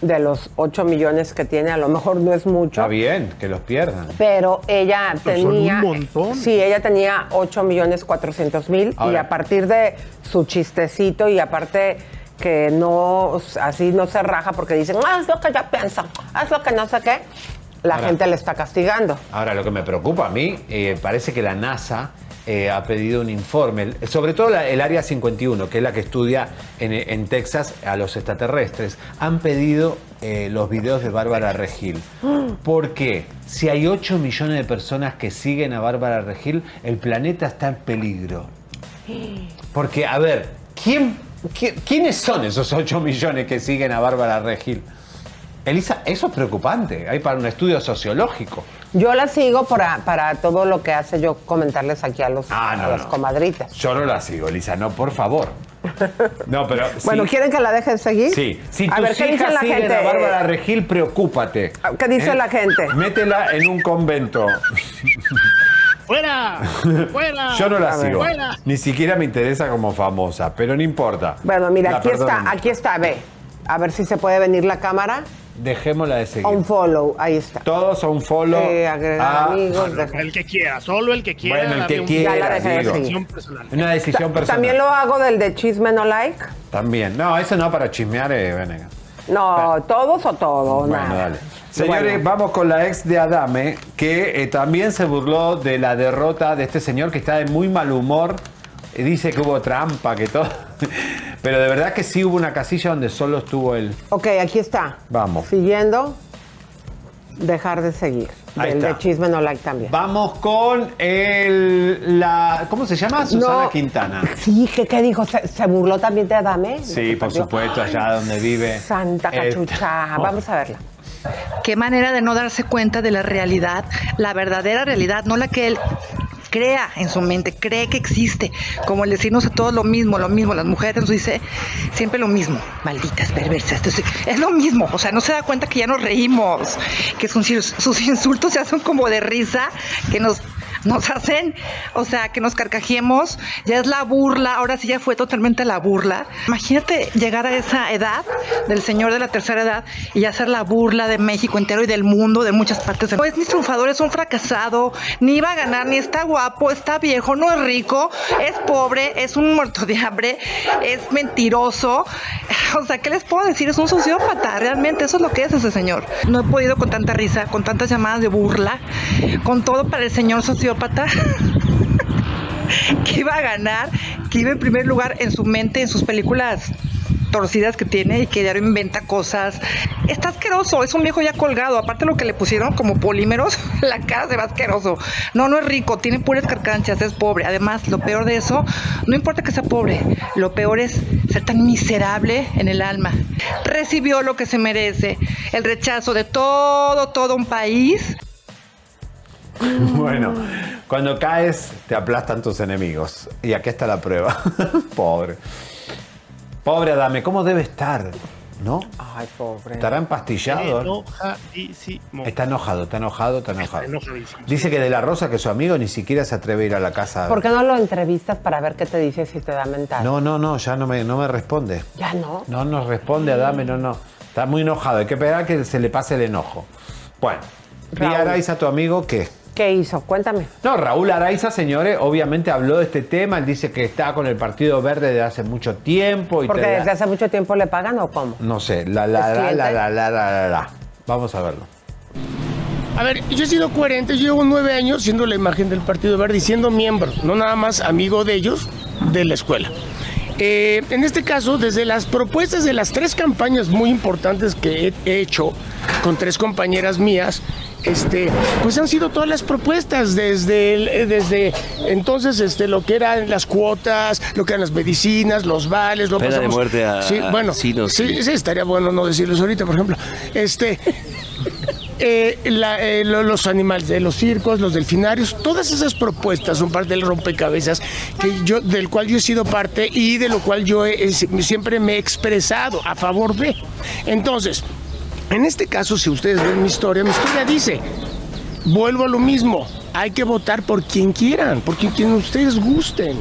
B: de los 8 millones que tiene, a lo mejor no es mucho.
A: está bien, que los pierdan.
B: Pero ella
C: Pero son
B: tenía.
C: un montón.
B: Sí, ella tenía 8 millones 400 mil. Y a partir de su chistecito y aparte que no, así no se raja porque dicen, "Ah, haz lo que yo pienso, haz lo que no sé qué, la
A: Ahora.
B: gente le está castigando.
A: Ahora, lo que me preocupa a mí, eh, parece que la NASA eh, ha pedido un informe, sobre todo la- el Área 51, que es la que estudia en, en Texas a los extraterrestres, han pedido eh, los videos de Bárbara Regil. ¿Por qué? Si hay 8 millones de personas que siguen a Bárbara Regil, el planeta está en peligro. Porque, a ver, ¿quién, qui- ¿quiénes son esos 8 millones que siguen a Bárbara Regil? Elisa, eso es preocupante. Hay para un estudio sociológico.
B: Yo la sigo para, para todo lo que hace yo comentarles aquí a los,
A: Ah, no,
B: a los
A: no.
B: comadritas.
A: Yo no la sigo, Elisa, no, por favor. No, pero.
B: Bueno,
A: sí,
B: ¿quieren que la dejen seguir?
A: Sí, si
B: a
A: tus
B: ver, ¿qué dice la
A: siguen
B: gente?
A: a Bárbara Regil, preocúpate.
B: ¿Qué dice la gente?
A: Métela en un convento.
C: ¡Fuera! ¡Fuera!
A: Yo no la sigo.
C: Fuera.
A: Ni siquiera me interesa como famosa, pero no importa.
B: Bueno, mira,
A: La
B: aquí está, aquí está, ve. A ver si se puede venir la cámara.
A: Dejémosla de seguir.
B: Un follow, ahí está.
A: Todos son follow.
B: Eh, agregar
A: a-
B: amigos.
C: El que quiera, solo el que quiera.
A: Bueno, el que
C: un-
A: quiera,
B: Ya la dejé de
A: digo.
B: seguir.
C: Decisión personal.
A: Una decisión personal.
B: También lo hago del de chisme no like.
A: También. No, eso no para chismear, eh, Venegas.
B: No, todos o todo.
A: Bueno,
B: nada.
A: dale. Señores,
B: Bueno.
A: vamos con la ex de Adame, que eh, también se burló de la derrota de este señor que está de muy mal humor. Eh, Dice que hubo trampa, que todo. Pero de verdad que sí hubo una casilla donde solo estuvo él.
B: Ok, aquí está.
A: Vamos.
B: Siguiendo. Dejar de seguir.
A: Ahí
B: Del
A: está.
B: de chisme no like también.
A: Vamos con el. La, ¿Cómo se llama? Susana
B: No.
A: Quintana.
B: Sí, ¿qué, qué dijo? ¿Se, se burló también de Adame?
A: Sí, por
B: Perdió.
A: supuesto, allá donde vive.
B: Santa
A: Eh,
B: cachucha. Vamos a verla.
F: Qué manera de no darse cuenta de la realidad, la verdadera realidad, no la que él crea en su mente, cree que existe, como el decirnos a todos lo mismo, lo mismo, las mujeres nos dice siempre lo mismo, malditas perversas, Entonces, es lo mismo, o sea, no se da cuenta que ya nos reímos, que sus, sus insultos ya son como de risa, que nos nos hacen, o sea, que nos carcajemos, ya es la burla, ahora sí ya fue totalmente la burla. Imagínate llegar a esa edad del señor de la tercera edad y hacer la burla de México entero y del mundo, de muchas partes. No es ni triunfador, es un fracasado, ni va a ganar, ni está guapo, está viejo, no es rico, es pobre, es un muerto de hambre, es mentiroso. O sea, ¿qué les puedo decir? Es un sociópata, realmente, eso es lo que es ese señor. No he podido con tanta risa, con tantas llamadas de burla, con todo para el señor sociópata. que iba a ganar, que iba en primer lugar en su mente, en sus películas torcidas que tiene y que diario inventa cosas. Está asqueroso, es un viejo ya colgado. Aparte lo que le pusieron como polímeros, la cara se va asqueroso. No, no es rico, tiene puras carcanchas, es pobre. Además, lo peor de eso, no importa que sea pobre, lo peor es ser tan miserable en el alma. Recibió lo que se merece, el rechazo de todo, todo un país.
A: Bueno, cuando caes te aplastan tus enemigos. Y aquí está la prueba. Pobre. Pobre Adame, ¿cómo debe estar? ¿No?
B: Ay, pobre.
A: ¿Estará empastillado?
C: Enojadísimo.
A: Está enojado, está enojado, está enojado.
C: enojadísimo.
A: Dice que de la Rosa, que su amigo, ni siquiera se atreve a ir a la casa.
B: ¿Por qué no lo entrevistas para ver qué te dice si te da mental?
A: No, no, no, ya no me, no me responde.
B: Ya no.
A: No nos responde Adame, no, no. Está muy enojado, hay que esperar que se le pase el enojo. Bueno,
B: Raúl.
A: Araiza, tu amigo, ¿qué?
B: ¿Qué hizo? Cuéntame.
A: No, Raúl Araiza, señores, obviamente habló de este tema. Él dice que está con el Partido Verde desde hace mucho tiempo. Y
B: Porque desde hace mucho tiempo le pagan o cómo?
A: No sé, la la la la la la la la. Vamos a verlo.
G: A ver, yo he sido coherente, yo llevo nueve años siendo la imagen del Partido Verde y siendo miembro, no nada más amigo de ellos, de la escuela. Eh, en este caso, desde las propuestas de las tres campañas muy importantes que he- he hecho con tres compañeras mías, este, pues han sido todas las propuestas desde, eh, desde entonces este, lo que eran las cuotas, lo que eran las medicinas, los vales, lo
H: Pena de
G: pasamos-
H: muerte a-
G: sí, bueno, sí, sí, estaría bueno no decirlos ahorita, por ejemplo. Este, eh, eh, lo- los animales de los circos, los delfinarios, todas esas propuestas son parte del rompecabezas que yo, del cual yo he sido parte y de lo cual yo siempre me he expresado a favor de. Entonces, en este caso, si ustedes ven mi historia, mi historia dice, vuelvo a lo mismo, hay que votar por quien quieran, por quien, quien ustedes gusten.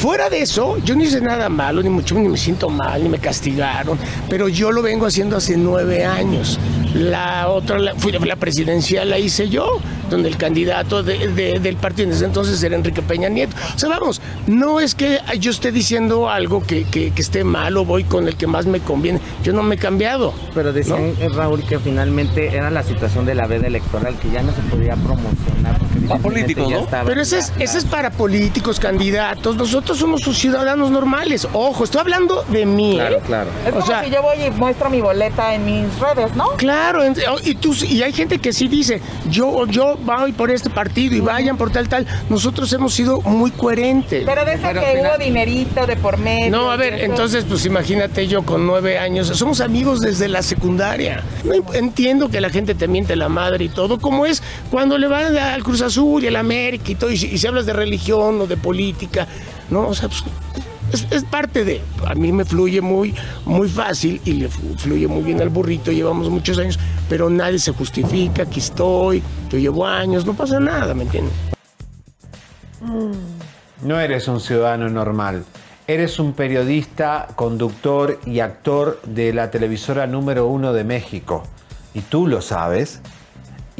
G: Fuera de eso, yo no hice nada malo, ni mucho, ni me siento mal, ni me castigaron, pero yo lo vengo haciendo hace nueve años. La otra, la, fui, la presidencial la hice yo, donde el candidato de- de- del partido en ese entonces era Enrique Peña Nieto. O sea, vamos, no es que yo esté diciendo algo que, que- que esté malo, voy con el que más me conviene. Yo no me he cambiado.
I: Pero decían, eh, Raúl, que finalmente era la situación de la veda electoral, que ya no se podía promocionar. Porque evidentemente
H: políticos, ¿no?
I: estaba-
G: Pero ese es,
I: ya-
G: ese es para políticos, candidatos. Nosotros somos sus ciudadanos normales. Ojo, estoy hablando de mí.
I: Claro,
G: ¿eh?
I: claro.
J: Es
G: O sea-
J: si yo voy y muestro mi boleta en mis redes, ¿no?
G: Claro, y, tú, y hay gente que sí dice, yo, yo voy por este partido y vayan por tal, tal. Nosotros hemos sido muy coherentes.
F: Pero de
G: al
F: que
G: final-
F: hubo dinerito de por medio.
G: no, a ver, entonces, pues imagínate yo con nueve años, somos amigos desde la secundaria. Entiendo que la gente te miente la madre y todo, como es cuando le van al Cruz Azul y al América y todo, y si, y si hablas de religión o de política, ¿no? O sea, pues, es, es parte de. A mí me fluye muy, muy fácil y le flu- fluye muy bien al burrito, llevamos muchos años, pero nadie se justifica, aquí estoy, yo llevo años, no pasa nada, ¿me entiendes?
A: No eres un ciudadano normal. Eres un periodista, conductor y actor de la televisora número uno de México. Y tú lo sabes.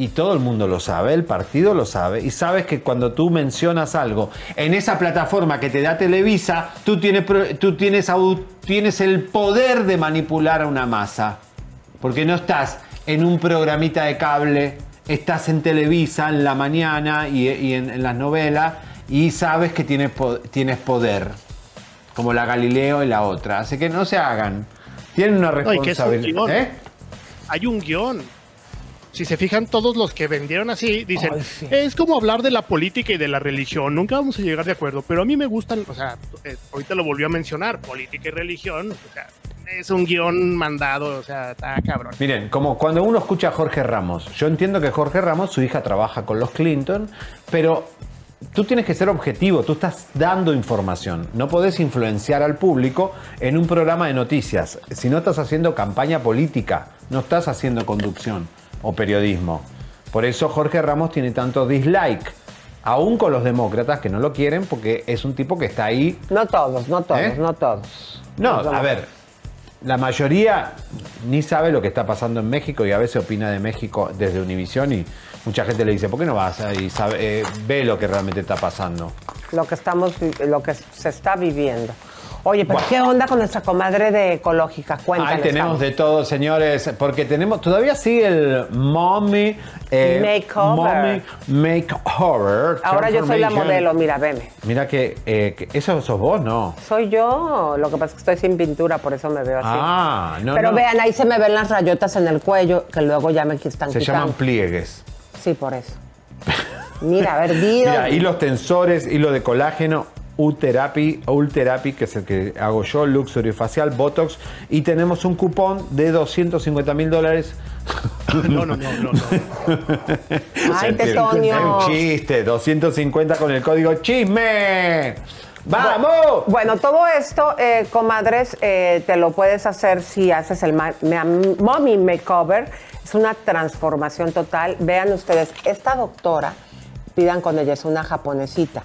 A: Y todo el mundo lo sabe, el partido lo sabe. Y sabes que cuando tú mencionas algo en esa plataforma que te da Televisa, tú tienes, tú tienes, el poder de manipular a una masa. Porque no estás en un programita de cable, estás en Televisa en la mañana y, y en, en las novelas y sabes que tienes, tienes poder, como la Galileo y la otra. Así que no se hagan. Tienen una
C: No, y que es un
A: responsabilidad.
C: guion.
A: ¿Eh?
C: Hay un guion. Si se fijan, todos los que vendieron así dicen,
B: Ay, sí.
C: es como hablar de la política y de la religión, nunca vamos a llegar de acuerdo, pero a mí me gustan, o sea, eh, ahorita lo volvió a mencionar, política y religión, o sea, es un guion mandado, o sea, está cabrón.
A: Miren, como cuando uno escucha a Jorge Ramos, yo entiendo que Jorge Ramos, su hija trabaja con los Clinton, pero tú tienes que ser objetivo, tú estás dando información, no podés influenciar al público en un programa de noticias, si no estás haciendo campaña política, no estás haciendo conducción o periodismo. Por eso Jorge Ramos tiene tanto dislike, aún con los demócratas que no lo quieren porque es un tipo que está ahí
B: No todos, no todos,
A: ¿Eh?
B: no todos.
A: no, a ver, la mayoría ni sabe lo que está pasando en México y a veces opina de México desde Univisión y mucha gente le dice, ¿por qué no vas y sabe, eh, ve lo que realmente está pasando?
B: lo que estamos, lo que se está viviendo. Oye, pero. ¿qué onda con nuestra comadre de ecológica? Cuéntanos.
A: Ahí tenemos de todo, señores, porque tenemos, todavía sigue el mommy, eh,
B: Makeover.
A: mommy makeover.
B: Ahora yo soy la modelo, mira, veme.
A: Mira que, eh, que eso sos vos, ¿no?
B: Soy yo, lo que pasa es que estoy sin pintura, por eso me veo así.
A: Ah, no,
B: Pero
A: no.
B: vean, ahí se me ven las rayotas en el cuello, que luego ya me están
A: Se
B: quitando.
A: llaman pliegues.
B: Sí, por eso. Mira, a ver,
A: Mira, hilos tensores, hilo de colágeno, U-Therapy, Ultherapy, que es el que hago yo, Luxury Facial, Botox, y tenemos un cupón de 250 mil dólares.
C: No, no, no, no, no.
B: Ay,
A: Es
B: Tetonio.
A: un chiste, 250 con el código CHISME. ¡Vamos!
B: Bueno, todo esto, eh, comadres, eh, te lo puedes hacer si haces el Mommy Makeover. Es una transformación total. Vean ustedes, esta doctora, pidan con ella, es una japonesita.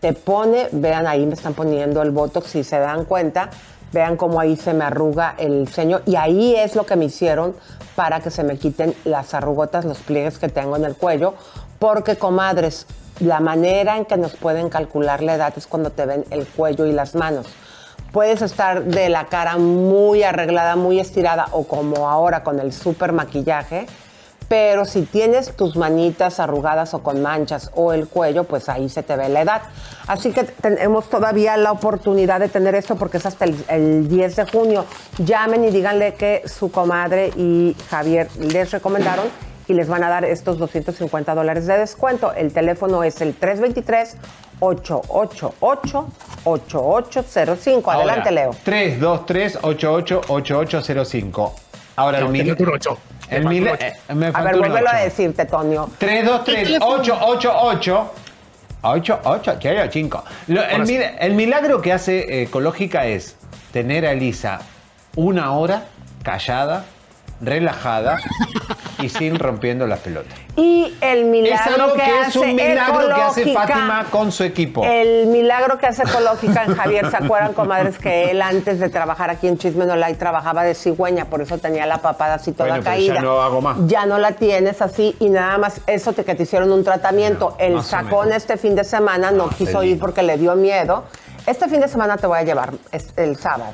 B: Te pone, vean ahí me están poniendo el botox, si se dan cuenta, vean cómo ahí se me arruga el ceño. Y ahí es lo que me hicieron para que se me quiten las arrugotas, los pliegues que tengo en el cuello. Porque, comadres, la manera en que nos pueden calcular la edad es cuando te ven el cuello y las manos. Puedes estar de la cara muy arreglada, muy estirada o como ahora con el super maquillaje, pero si tienes tus manitas arrugadas o con manchas o el cuello, pues ahí se te ve la edad. Así que tenemos todavía la oportunidad de tener esto porque es hasta el, el 10 de junio. Llamen y díganle que su comadre y Javier les recomendaron y les van a dar estos 250 dólares de descuento. El teléfono es el 323-888-8805. Adelante, Leo.
A: 323-888805. Ahora el
C: No,
A: El mil... eh, me
B: A ver, vuélvelo a
A: ocho.
B: decirte, Tonio.
A: 323-888. 8805. Lo- El,
C: Ahora sí.
A: mil- el milagro que hace eh, Ecológica es tener a Elisa una hora callada, relajada y sin rompiendo las pelotas.
B: Y el milagro
A: es algo
B: que,
A: que, es
B: hace
A: un milagro que hace Fátima con su equipo.
B: El milagro que hace Ecológica en Javier, ¿se acuerdan, comadres, que él antes de trabajar aquí en Chisme No Like trabajaba de cigüeña, por eso tenía la papada así toda
A: Bueno,
B: caída?
A: ya no hago más.
B: Ya no la tienes así y nada más eso te, que te hicieron un tratamiento.
A: No,
B: el sacón este fin de semana no
A: Ah,
B: quiso ir porque le dio miedo. Este fin de semana te voy a llevar es- el sábado.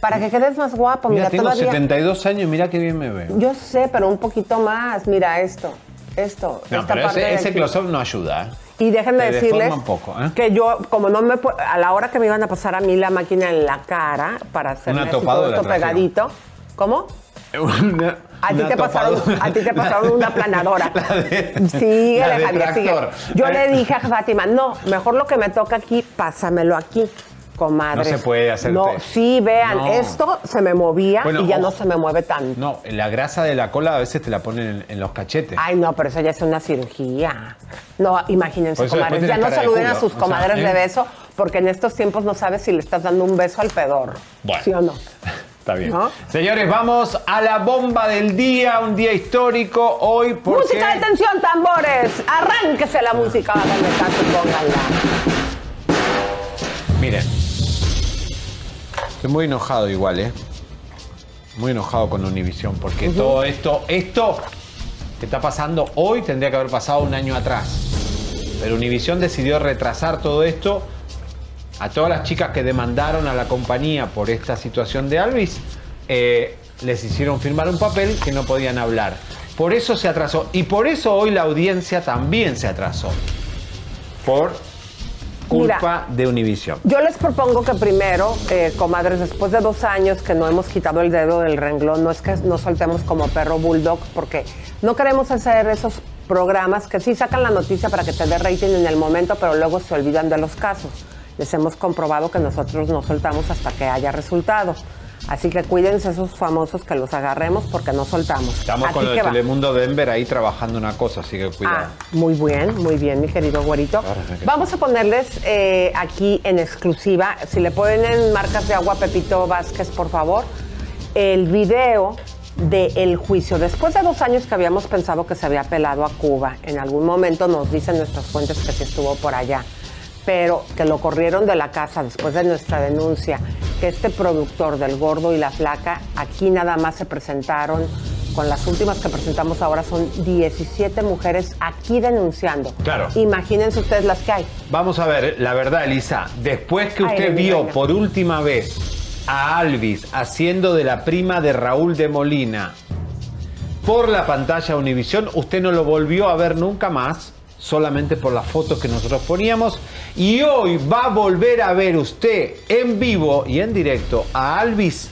B: Para que quedes más guapo,
A: Mira,
B: mira,
A: tengo
B: todavía.
A: 72 años mira qué bien me veo.
B: Yo sé, pero un poquito más. Mira esto, esto.
A: No,
B: esta
A: pero
B: parte
A: ese, ese close-up no ayuda. ¿eh?
B: Y déjenme
A: Te
B: decirles
A: deforma un poco, ¿eh?
B: que yo, como no me a la hora que me iban a pasar a mí la máquina en la cara para hacer
A: Una
B: esto pegadito, ¿cómo?
A: Una,
B: A ti, te pasaron,
A: topadora.
B: a ti te pasaron una planadora.
A: De
B: Javier,
A: tractor.
B: Yo le dije a Fátima, no, mejor lo que me toca aquí, pásamelo aquí,
A: No se puede hacer
B: No, sí, vean,
A: No.
B: esto se me movía
A: Bueno,
B: y ya no se me mueve tanto.
A: No, la grasa de la cola a veces te la ponen en, en los cachetes.
B: Ay, no, pero eso ya es una cirugía. No, imagínense, comadres. Ya no saluden a sus
A: o sea,
B: comadres
A: ¿eh?
B: de beso, porque en estos tiempos no sabes si le estás dando un beso al pedor.
A: Bueno.
B: ¿Sí o no?
A: Está bien.
B: ¿No?
A: Señores, vamos a la bomba del día, un día histórico hoy porque...
B: Música de tensión, tambores. Arránquese la música, y pónganla.
A: Miren, estoy muy enojado igual, ¿eh? Muy enojado con Univision porque todo esto, esto que está pasando hoy tendría que haber pasado un año atrás. Pero Univision decidió retrasar todo esto. A todas las chicas que demandaron a la compañía por esta situación de Alvis, eh, les hicieron firmar un papel que no podían hablar. Por eso se atrasó. Y por eso hoy la audiencia también se atrasó. Por culpa de Univision.
B: Yo les propongo que primero, eh, comadres, después de dos años que no hemos quitado el dedo del renglón, no es que nos soltemos como perro bulldog, porque no queremos hacer esos programas que sí sacan la noticia para que te dé rating en el momento, pero luego se olvidan de los casos. Les hemos comprobado que nosotros no soltamos hasta que haya resultado. Así que cuídense esos famosos que los agarremos porque no soltamos.
A: Estamos
B: Así
A: con de
B: va.
A: Telemundo Denver ahí trabajando una cosa, así que cuidado.
B: Ah, muy bien, muy bien, mi querido güerito. Vamos a ponerles eh, aquí en exclusiva, si le ponen marcas de agua Pepito Vázquez, por favor, el video del juicio. Después de dos años que habíamos pensado que se había apelado a Cuba, en algún momento nos dicen nuestras fuentes que sí estuvo por allá, pero que lo corrieron de la casa después de nuestra denuncia, que este productor del gordo y la flaca, aquí nada más se presentaron, con las últimas que presentamos ahora son 17 mujeres aquí denunciando.
A: Claro.
B: Imagínense ustedes las que hay.
A: Vamos a ver, la verdad, Elisa, después que usted vio por última vez a Alvis haciendo de la prima de Raúl de Molina por la pantalla Univisión, usted no lo volvió a ver nunca más, solamente por las fotos que nosotros poníamos. Y hoy va a volver a ver usted en vivo y en directo a Alvis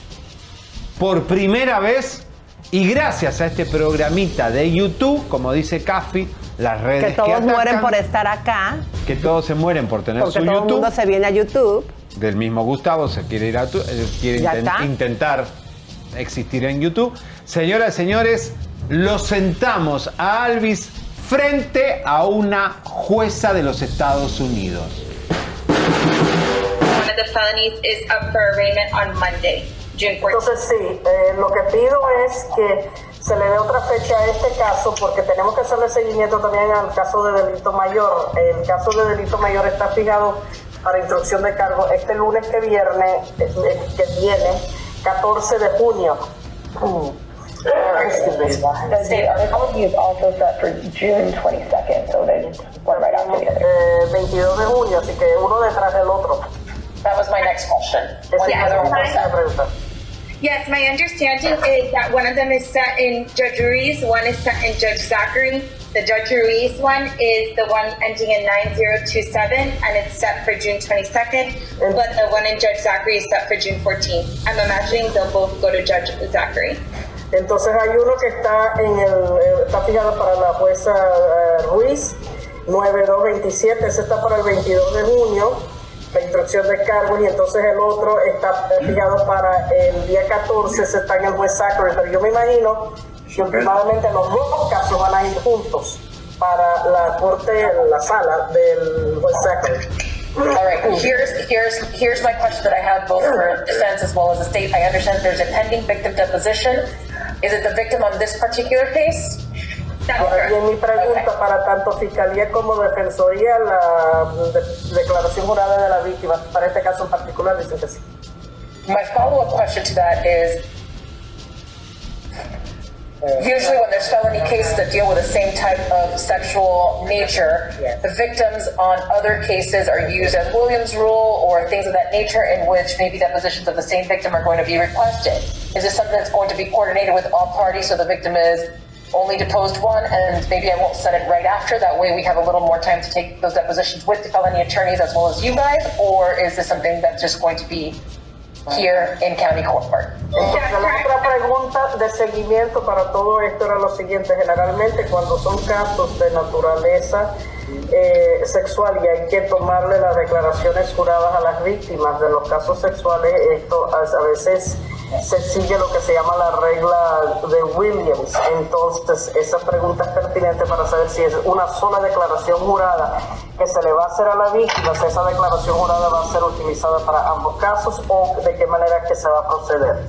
A: por primera vez y gracias a este programita de YouTube, como dice Caffi, las redes
B: Que todos
A: atacan,
B: mueren por estar acá,
A: que todos se mueren por tener su
B: todo el
A: YouTube.
B: mundo se viene a YouTube.
A: Del mismo Gustavo se quiere ir a tu- eh, quiere intentar existir en YouTube. Señoras y señores, lo sentamos a Alvis frente a una jueza de los Estados Unidos.
H: One of the felonies is up for arraignment on Monday, June 14th.
J: Entonces sí, eh, lo que pido es que se le dé otra fecha a este caso porque tenemos que hacerle seguimiento también al caso de delito mayor. El caso de delito mayor está fijado para instrucción de cargo este lunes que viene, eh, eh, que viene, 14 de junio.
K: The state article is also set for June 22nd, so they one right after the other.
J: 22 de junio, así que uno detrás del otro.
K: That was my next question.
J: Esa
K: When
J: es
K: the
J: la
K: other one was
J: próxima
K: set.
J: pregunta.
H: Yes, my understanding is that one of them is set in Judge Ruiz, one is set in Judge Zachary. The Judge Ruiz one is the one ending in 9027, and it's set for June 22nd, but the one in Judge Zachary is set for June 14th. I'm imagining they'll both go to Judge Zachary.
J: Entonces hay uno que está en el, eh, está fijado para la jueza eh, Ruiz, 9227, ese está para el 22 de junio, la instrucción de cargos, y entonces el otro está fijado para el día 14, ese está en el juez Zachary, pero yo me imagino que últimamente los dos casos van a ir juntos para la corte, la sala del juez Zachary.
K: All right, here's, here's, here's my question that I have both for defense as well as the state. I understand there's a pending victim deposition. Is it the victim on this particular case?
J: Ahora bien, mi pregunta
K: Okay.
J: para tanto Fiscalía como Defensoría, la de- declaración jurada de la víctima, para este caso en particular, dicen que sí.
K: My follow-up question to that is, usually when there's felony cases that deal with the same type of sexual nature, the victims on other cases are used as Williams rule or things of that nature in which maybe depositions of the same victim are going to be requested. Is this something that's going to be coordinated with all parties so the victim is only deposed one and maybe I won't set it right after? That way we have a little more time to take those depositions with the felony attorneys as well as you guys? Or is this something that's just going to be here in county court?
J: Entonces, la otra pregunta de seguimiento para todo esto era lo siguiente. Generalmente, cuando son casos de naturaleza eh, sexual y hay que tomarle las declaraciones juradas a las víctimas de los casos sexuales, esto a veces se sigue lo que se llama la regla de Williams. Entonces, esa pregunta es pertinente para saber si es una sola declaración jurada que se le va a hacer a la víctima, si esa declaración jurada va a ser utilizada para ambos casos o de qué manera es que se va a proceder.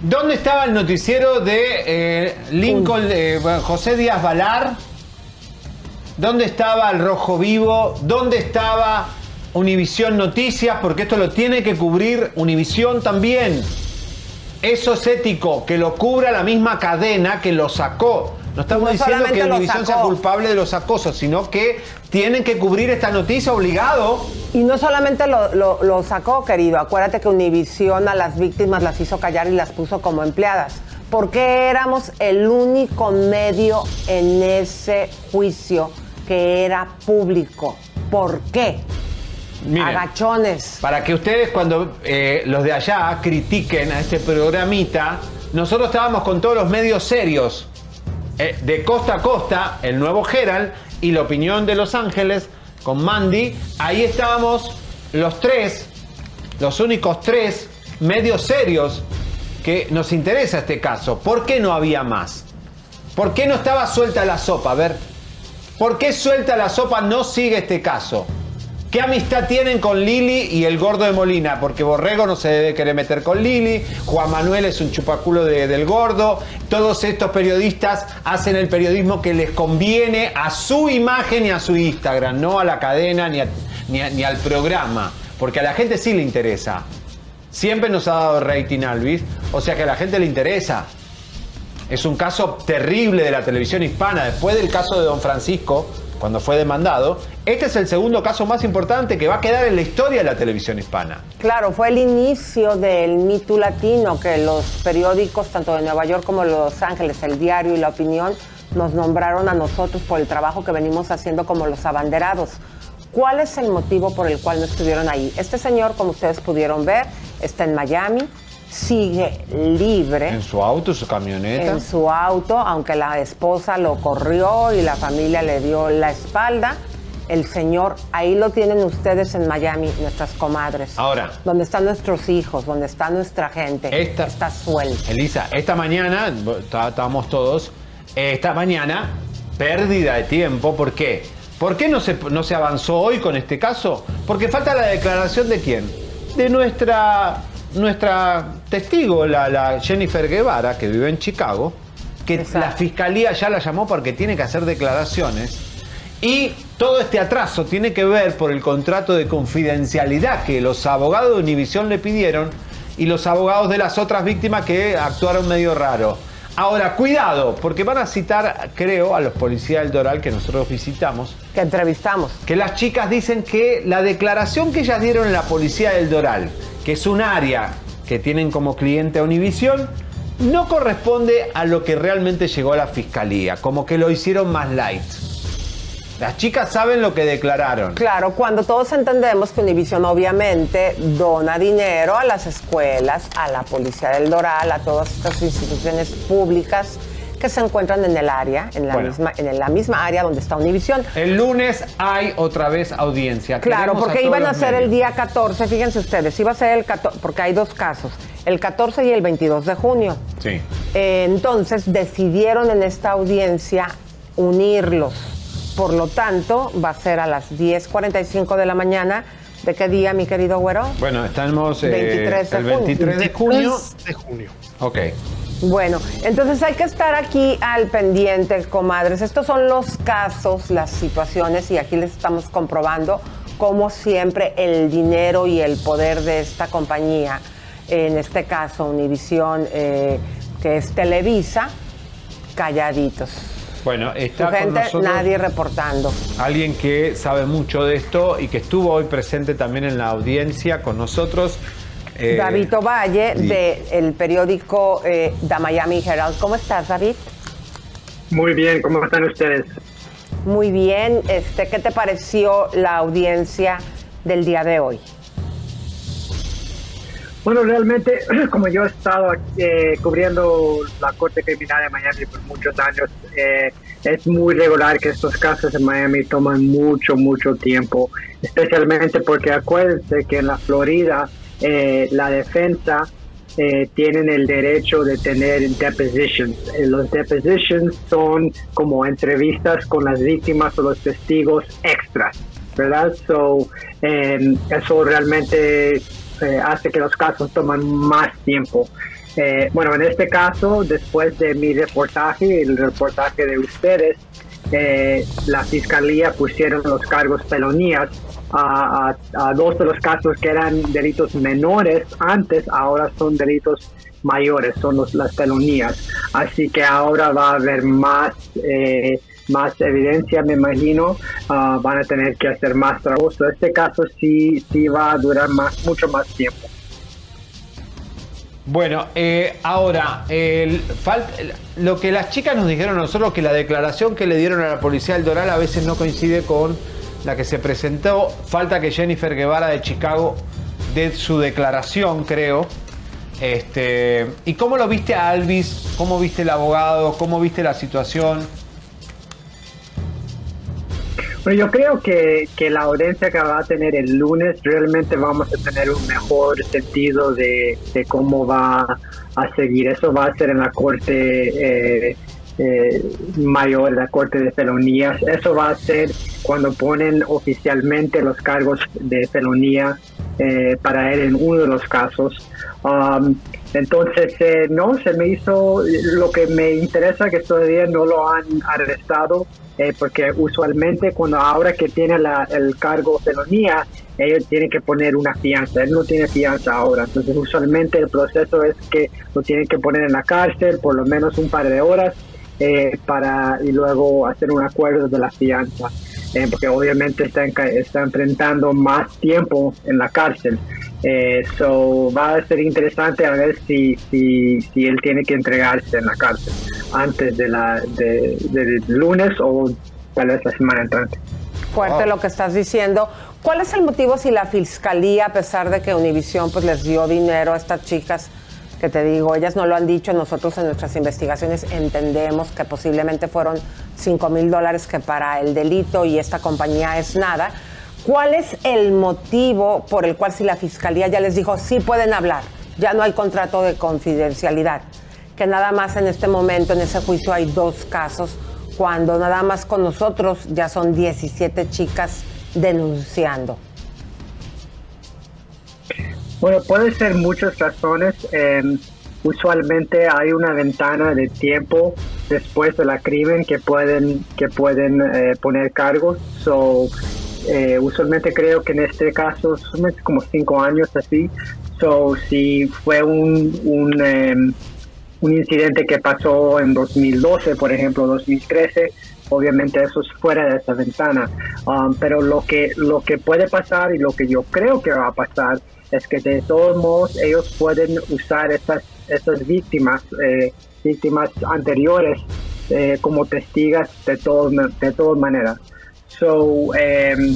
A: ¿Dónde estaba el noticiero de eh, Lincoln, eh, José Díaz Valar? ¿Dónde estaba el Rojo Vivo? ¿Dónde estaba Univisión Noticias? Porque esto lo tiene que cubrir Univisión también. Eso es ético, que lo cubra la misma cadena que lo sacó. No estamos
B: No
A: diciendo que Univisión sea culpable de los acosos, sino que tienen que cubrir esta noticia obligado.
B: Y no solamente lo, lo- lo sacó, querido. Acuérdate que Univisión a las víctimas las hizo callar y las puso como empleadas. Porque éramos el único medio en ese juicio que era público. ¿Por qué?
A: Miren,
B: Agachones.
A: Para que ustedes cuando eh, los de allá critiquen a este programita, nosotros estábamos con todos los medios serios. eh, de costa a costa, el nuevo Herald y la opinión de Los Ángeles con Mandy. Ahí estábamos los tres, los únicos tres medios serios que nos interesa este caso. ¿Por qué no había más? ¿Por qué no estaba suelta la sopa? A ver, ¿por qué suelta la sopa no sigue este caso? ¿Qué amistad tienen con Lili y el gordo de Molina? Porque Borrego no se debe querer meter con Lili, Juan Manuel es un chupaculo de- del gordo, todos estos periodistas hacen el periodismo que les conviene a su imagen y a su Instagram, no a la cadena ni, ni ni al programa, porque a la gente sí le interesa. Siempre nos ha dado rating Alvis, o sea que a la gente le interesa. Es un caso terrible de la televisión hispana. Después del caso de Don Francisco, cuando fue demandado, este es el segundo caso más importante que va a quedar en la historia de la televisión hispana.
B: Claro, fue el inicio del mito latino que los periódicos, tanto de Nueva York como de Los Ángeles, El Diario y La Opinión, nos nombraron a nosotros por el trabajo que venimos haciendo como los abanderados. ¿Cuál es el motivo por el cual no estuvieron ahí? Este señor, como ustedes pudieron ver, está en Miami, sigue libre
A: En su auto, su camioneta.
B: en su auto, aunque la esposa lo corrió y la familia le dio la espalda. El señor, ahí lo tienen ustedes en Miami, nuestras comadres.
A: Ahora.
B: Donde están nuestros hijos, donde está nuestra gente.
A: Esta-
B: está suelto.
A: Elisa, esta mañana, tá- estábamos todos, esta mañana, pérdida de tiempo, ¿por qué? ¿Por qué no se, no se avanzó hoy con este caso? Porque falta la declaración de quién? De nuestra, nuestra testigo, la, la Jennifer Guevara, que vive en Chicago, que la fiscalía ya la llamó porque tiene que hacer declaraciones. Y todo este atraso tiene que ver por el contrato de confidencialidad que los abogados de Univisión le pidieron y los abogados de las otras víctimas que actuaron medio raro. Ahora, cuidado, porque van a citar, creo, a los policías del Doral que nosotros visitamos.
B: Que entrevistamos.
A: Que las chicas dicen que la declaración que ellas dieron en la policía del Doral, que es un área que tienen como cliente a Univisión, no corresponde a lo que realmente llegó a la fiscalía, como que lo hicieron más light. Las chicas saben lo que declararon.
B: Claro, cuando todos entendemos que Univision obviamente dona dinero a las escuelas, a la Policía del Doral, a todas estas instituciones públicas que se encuentran en el área, en la,
A: Bueno.
B: misma, en la misma área donde está Univision.
A: El lunes hay otra vez audiencia.
B: Claro,
A: Queremos
B: porque
A: todos
B: iban a ser el día 14, fíjense ustedes, iba a ser el 14, porque hay dos casos, el 14 y el 22 de junio.
A: Sí.
B: Eh, entonces decidieron en esta audiencia unirlos. Por lo tanto, va a ser a las 10.45 de la mañana. ¿De qué día, mi querido güero?
A: Bueno, estamos eh,
B: 23 de
A: el
B: junio.
A: 23 de junio.
C: 23 de junio.
A: Ok.
B: Bueno, entonces hay que estar aquí al pendiente, comadres. Estos son los casos, las situaciones, y aquí les estamos comprobando cómo siempre el dinero y el poder de esta compañía, en este caso Univisión, eh, que es Televisa, calladitos.
A: Bueno,
B: Su
A: está con
B: gente,
A: nosotros
B: nadie reportando.
A: alguien que sabe mucho de esto y que estuvo hoy presente también en la audiencia con nosotros. Eh,
B: David Ovalle,
A: sí.
B: del periódico eh, The Miami Herald. ¿Cómo estás, David?
L: Muy bien, ¿cómo están ustedes?
B: Muy bien. Este, ¿Qué te pareció la audiencia del día de hoy?
L: Bueno, realmente, como yo he estado eh, cubriendo la Corte Criminal de Miami por muchos años, eh, es muy regular que estos casos en Miami toman mucho, mucho tiempo, especialmente porque acuérdense que en la Florida eh, la defensa tienen el derecho de tener depositions. los depositions son como entrevistas con las víctimas o los testigos extras, ¿verdad? So, eso realmente eh, hace que los casos toman más tiempo. Eh, bueno, en este caso, después de mi reportaje y el reportaje de ustedes, eh, la fiscalía pusieron los cargos felonías a, dos de los casos que eran delitos menores antes, ahora son delitos mayores, son los, las felonías. Así que ahora va a haber más más evidencia, me imagino, ah, van a tener que hacer más trabajo. Este caso sí, sí va a durar más, mucho más tiempo.
A: Bueno, eh, ahora, lo que las chicas nos dijeron a nosotros, que la declaración que le dieron a la policía del Doral a veces no coincide con la que se presentó. Falta que Jennifer Guevara de Chicago dé su declaración, creo. Este, ¿Y cómo lo viste a Alvis? ¿Cómo viste el abogado? ¿Cómo viste la situación?
L: Bueno, yo creo que, que, la audiencia que va a tener el lunes realmente vamos a tener un mejor sentido de, de cómo va a seguir. Eso va a ser en la corte eh, eh, mayor, la corte de felonías. Eso va a ser cuando ponen oficialmente los cargos de felonía eh, para él en uno de los casos. Um, entonces, no, se me hizo lo que me interesa que todavía no lo han arrestado eh, porque usualmente cuando ahora que tiene el cargo felonía, ellos tienen que poner una fianza. Él no tiene fianza ahora, entonces usualmente el proceso es que lo tienen que poner en la cárcel por lo menos un par de horas eh, para y luego hacer un acuerdo de la fianza. Eh, porque obviamente está, está enfrentando más tiempo en la cárcel. Eh, so va a ser interesante a ver si, si, si, él tiene que entregarse en la cárcel antes de la de, lunes o tal vez la semana entrante.
B: Fuerte lo que estás diciendo. ¿Cuál es el motivo si la fiscalía, a pesar de que Univision pues les dio dinero a estas chicas, que te digo, ellas no lo han dicho, nosotros en nuestras investigaciones entendemos que posiblemente fueron 5 mil dólares que para el delito y esta compañía es nada, ¿Cuál es el motivo por el cual si la fiscalía ya les dijo sí pueden hablar, ya no hay contrato de confidencialidad? Que nada más en este momento, en ese juicio, hay dos casos, cuando nada más con nosotros ya son 17 chicas denunciando.
L: Bueno, puede ser muchas razones. Em, usualmente hay una ventana de tiempo después de la crimen que pueden que pueden eh, poner cargos. So, eh, usualmente creo que en este caso son como cinco años así. So, si fue un, un, em, un incidente que pasó en 2012, por ejemplo, 2013, obviamente eso es fuera de esa ventana. Um, pero lo que, lo que puede pasar y lo que yo creo que va a pasar es que de todos modos ellos pueden usar estas, estas víctimas, eh, víctimas anteriores, eh, como testigas de, todo, de todas maneras. So, em,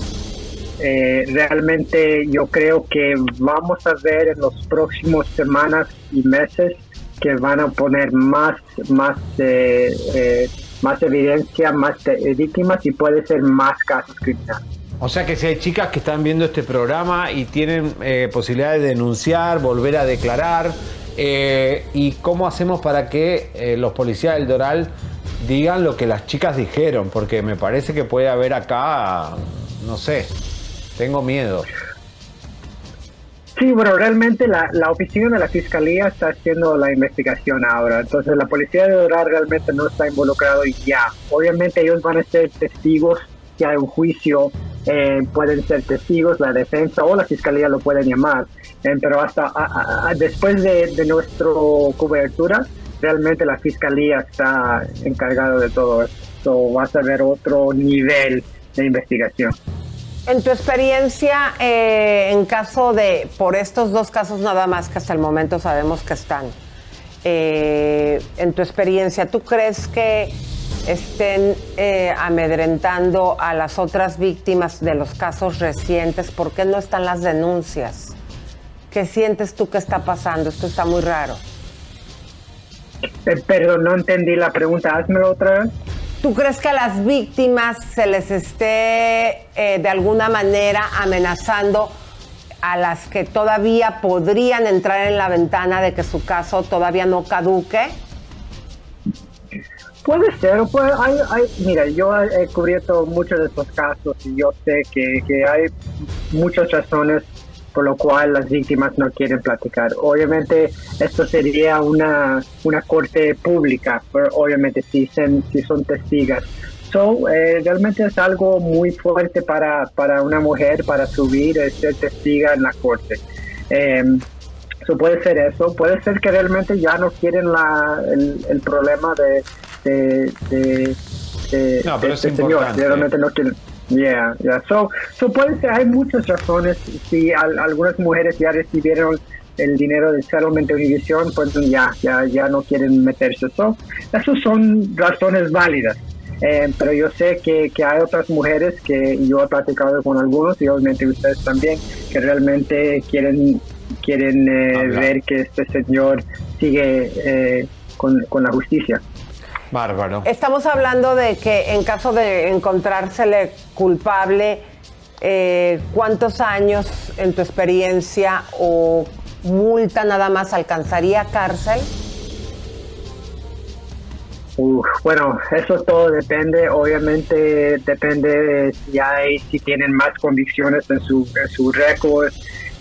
L: eh, realmente yo creo que vamos a ver en los próximos semanas y meses que van a poner más, más, eh, eh, más evidencia, más víctimas y puede ser más casos criminales.
A: O sea que si hay chicas que están viendo este programa y tienen posibilidad de denunciar, volver a declarar, ¿y cómo hacemos para que los policías del Doral digan lo que las chicas dijeron, porque me parece que puede haber acá, no sé, tengo miedo.
L: Sí, bueno, realmente la, la oficina de la fiscalía está haciendo la investigación ahora, entonces la policía de Doral realmente no está involucrado y ya. Obviamente ellos van a ser testigos que hay un juicio, eh, pueden ser testigos, la defensa o la fiscalía lo pueden llamar, eh, pero hasta después de, de nuestra cobertura, realmente la fiscalía está encargada de todo esto. vas a ver otro nivel de investigación.
B: En tu experiencia, eh, en caso de, por estos dos casos nada más que hasta el momento sabemos que están, eh, en tu experiencia, ¿tú crees que estén eh, amedrentando a las otras víctimas de los casos recientes? ¿Por qué no están las denuncias? ¿Qué sientes tú que está pasando? Esto está muy raro.
L: Perdón, no entendí la pregunta. Házmelo otra vez.
B: ¿Tú crees que a las víctimas se les esté eh, de alguna manera amenazando a las que todavía podrían entrar en la ventana de que su caso todavía no caduque?
L: Puede ser, puede, hay, hay, mira, yo he cubierto muchos de estos casos y yo sé que, que hay muchas razones por lo cual las víctimas no quieren platicar. Obviamente esto sería una, una corte pública, pero obviamente si, si son testigas. So, eh, realmente es algo muy fuerte para, para una mujer para subir y ser testiga en la corte. Eh, puede ser eso, puede ser que realmente ya no quieren la, el, problema de, de, de,
A: no, pero
L: este
A: es
L: señor, realmente no quieren. Yeah, yeah. So, so puede ser, hay muchas razones. Si algunas mujeres ya recibieron el dinero del settlement de Univision, pues ya, ya, ya no quieren meterse. So, esas son razones válidas. Eh, pero yo sé que, que, hay otras mujeres que yo he platicado con algunos y obviamente ustedes también que realmente quieren quieren eh, ver que este señor sigue eh, con, con la justicia.
A: Bárbaro.
B: Estamos hablando de que en caso de encontrársele culpable, eh, ¿cuántos años en tu experiencia o multa nada más alcanzaría cárcel?
L: bueno, eso todo depende, obviamente depende de si hay, si tienen más convicciones en su, en su récord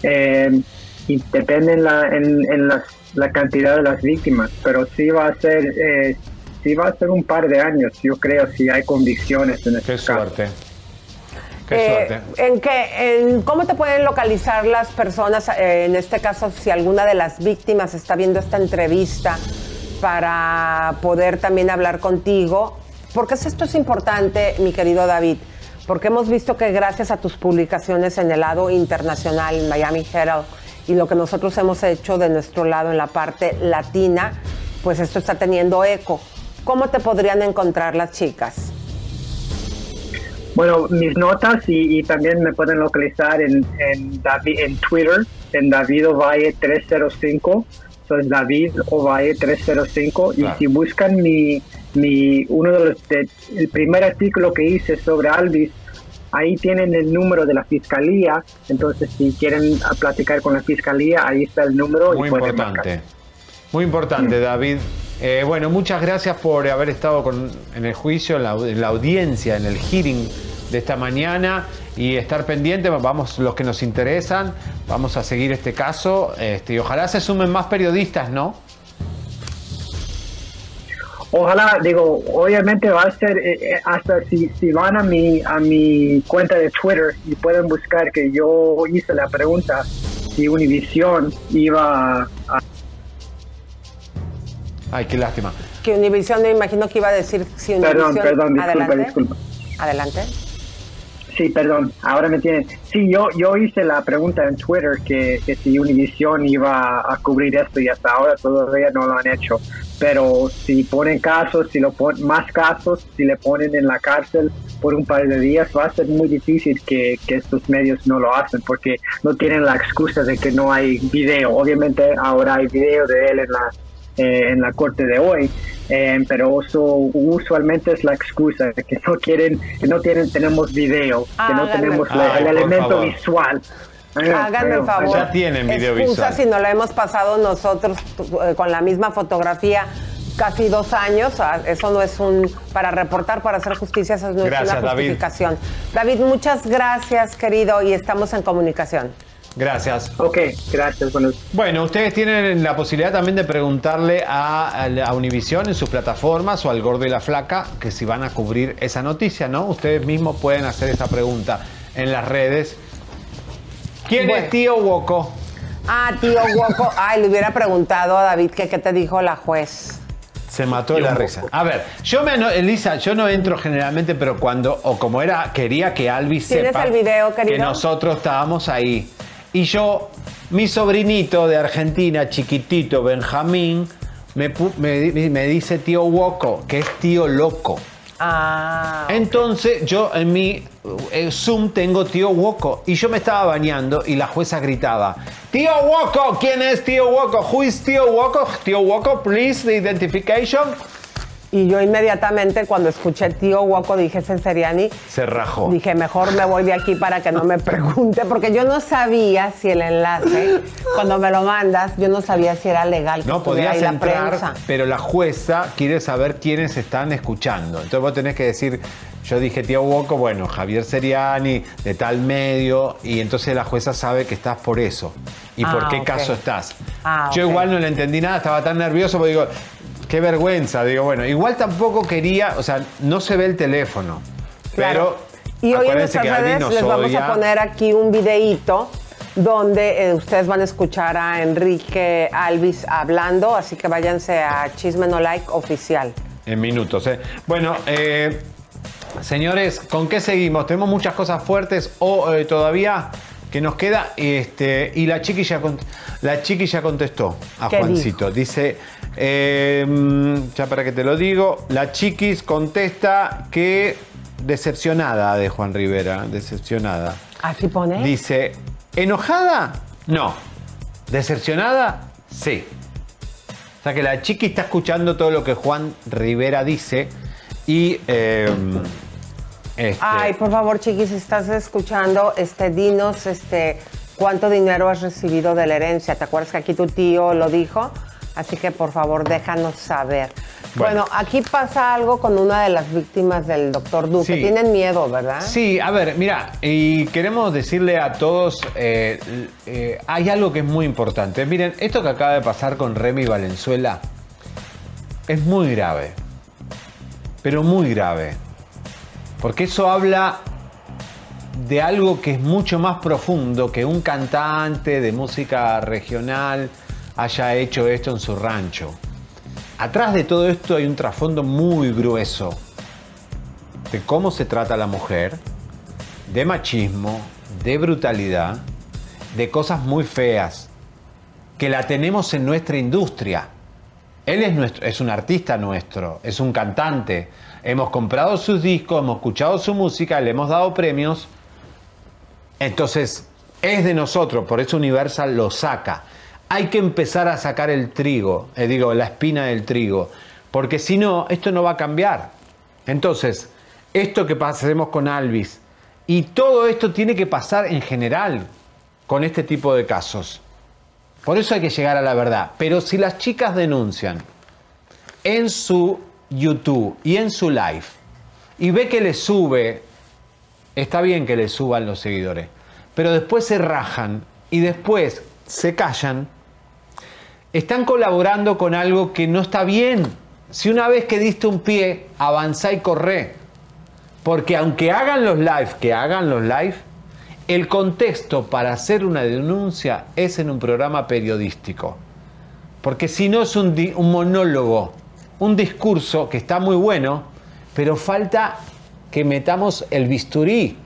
L: eh, y depende en la, en, la cantidad de las víctimas, pero sí va a ser eh, sí va a ser un par de años, yo creo, si hay condiciones en este
A: Qué suerte. Qué
B: eh,
A: suerte.
B: ¿En qué, en cómo te pueden localizar las personas, eh, en este caso, si alguna de las víctimas está viendo esta entrevista para poder también hablar contigo? Porque esto es importante, mi querido David, porque hemos visto que gracias a tus publicaciones en el lado internacional, Miami Herald, y lo que nosotros hemos hecho de nuestro lado en la parte latina, pues esto está teniendo eco. ¿Cómo te podrían encontrar las chicas?
L: Bueno, mis notas y, también me pueden localizar en, en, en Twitter, en David Ovalle 305. Eso es David Ovalle 305. Y si buscan mi, mi uno de los, el primer artículo que hice sobre Alvis, ahí tienen el número de la fiscalía. Entonces, si quieren platicar con la fiscalía, ahí está el número.
A: Muy importante. Muy importante, David. Eh, bueno, muchas gracias por haber estado en el juicio, en la, audiencia, en el hearing de esta mañana y estar pendiente. Vamos, los que nos interesan, vamos a seguir este caso este, y ojalá se sumen más periodistas, ¿no?
L: Ojalá, digo, obviamente va a ser, eh, eh, hasta si, si van a mi, a mi cuenta de Twitter y pueden buscar que yo hice la pregunta si Univision iba a
A: Ay, qué lástima.
B: Que Univision me imagino que iba a decir si Univision...
L: Perdón, perdón, disculpa,
B: Adelante.
L: disculpa.
B: Adelante.
L: Sí, perdón, ahora me tienen. Sí, yo, yo hice la pregunta en Twitter que, que si Univision iba a cubrir esto y hasta ahora todavía no lo han hecho. Pero si ponen casos, si lo ponen más casos, si le ponen en la cárcel por un par de días, va a ser muy difícil que, que estos medios no lo hacen porque no tienen la excusa de que no hay video. Obviamente ahora hay video de él en la eh, en la corte de hoy, eh, pero eso usualmente es la excusa que no quieren, que no tienen, tenemos video, que no tenemos el elemento visual.
B: Háganme el favor.
A: Ya tienen video
B: Excusa
A: visual.
B: si no lo hemos pasado nosotros eh, con la misma fotografía casi dos años. Ah, Eso no es un. Para reportar, para hacer justicia, eso no
A: Gracias,
B: es una
A: David.
B: justificación. David, muchas gracias, querido, y estamos en comunicación.
A: Gracias.
L: Ok, gracias. Bueno,
A: Bueno, ustedes tienen la posibilidad también de preguntarle a, a Univision en sus plataformas o al Gordo y la Flaca que si van a cubrir esa noticia, ¿no? Ustedes mismos pueden hacer esa pregunta en las redes. ¿Quién
B: Bueno.
A: es Tío Woco?
B: Ah, tío Guaco. Ay, le hubiera preguntado a David que qué te dijo la juez.
A: Se mató de la risa. A ver, yo me ano- Elisa, yo no entro generalmente, pero cuando, o como era, quería que Alvis
B: ¿Tienes
A: sepa
B: el video,
A: que nosotros estábamos ahí. Y yo, mi sobrinito de Argentina, chiquitito, Benjamín, me, me dice tío Woco, que es tío loco.
B: Ah.
A: Entonces yo en mi eh, Zoom tengo tío Woco y yo me estaba bañando y la jueza gritaba, tío Woco, ¿quién es tío Woco? Who is tío Woco? Tío Woco, please, the identification.
B: Y yo inmediatamente cuando escuché tío Woco dije, ese Seriani.
A: Se rajó.
B: Dije, mejor me voy de aquí para que no me pregunte, porque yo no sabía si el enlace, cuando me lo mandas, yo no sabía si era legal que
A: No podías
B: ahí la
A: entrar,
B: prensa.
A: pero la jueza quiere saber quiénes están escuchando. Entonces vos tenés que decir, yo dije tío Woco, bueno, Javier Seriani, de tal medio, y entonces la jueza sabe que estás por eso. ¿Y por
B: Ah,
A: qué caso estás?
B: Ah,
A: yo igual no le entendí nada, estaba tan nervioso porque digo, qué vergüenza. Digo, bueno, igual tampoco quería, o sea, no se ve el teléfono.
B: Claro.
A: Pero
B: Y hoy en nuestras redes les vamos
A: odia.
B: a poner aquí un videíto donde eh, ustedes van a escuchar a Enrique Alvis hablando, así que váyanse a Chisme No Like Oficial.
A: En minutos, ¿eh? Bueno, eh, señores, ¿con qué seguimos? Tenemos muchas cosas fuertes o eh, todavía que nos queda. Este, y la chiqui ya, cont- la chiqui ya contestó a
B: ¿Qué
A: Juancito. Dice, eh, mm, ya para que te lo digo, la chiquis contesta que decepcionada de Juan Rivera, decepcionada.
B: Así pone.
A: Dice, ¿enojada? No. ¿Decepcionada? Sí. O sea que la chiqui está escuchando todo lo que Juan Rivera dice y... eh, este,
B: Ay, por favor, chiquis, si estás escuchando, este, dinos este, cuánto dinero has recibido de la herencia. ¿Te acuerdas que aquí tu tío lo dijo? Así que por favor, déjanos saber. Bueno,
A: Bueno.
B: aquí pasa algo con una de las víctimas del doctor Duque.
A: Sí.
B: Tienen miedo, ¿verdad?
A: Sí, a ver, mira, y queremos decirle a todos, eh, eh, hay algo que es muy importante. Miren, esto que acaba de pasar con Remy Valenzuela es muy grave, pero muy grave, porque eso habla de algo que es mucho más profundo que un cantante de música regional haya hecho esto en su rancho. Atrás de todo esto hay un trasfondo muy grueso de cómo se trata a la mujer, de machismo, de brutalidad, de cosas muy feas, que la tenemos en nuestra industria. Él es, nuestro, es un artista nuestro, es un cantante. Hemos comprado sus discos, hemos escuchado su música, le hemos dado premios. Entonces, es de nosotros, por eso Universal lo saca. Hay que empezar a sacar el trigo, eh, digo, la espina del trigo, porque si no, esto no va a cambiar. Entonces, esto que pasemos con Alvis y todo esto tiene que pasar en general con este tipo de casos. Por eso hay que llegar a la verdad. Pero si las chicas denuncian en su YouTube y en su live y ve que le sube, está bien que le suban los seguidores, pero después se rajan y después se callan, están colaborando con algo que no está bien. Si una vez que diste un pie, avanzá y corre. Porque aunque hagan los live, que hagan los live, el contexto para hacer una denuncia es en un programa periodístico. Porque si no es un, monólogo, un discurso que está muy bueno, pero falta que metamos el bisturí.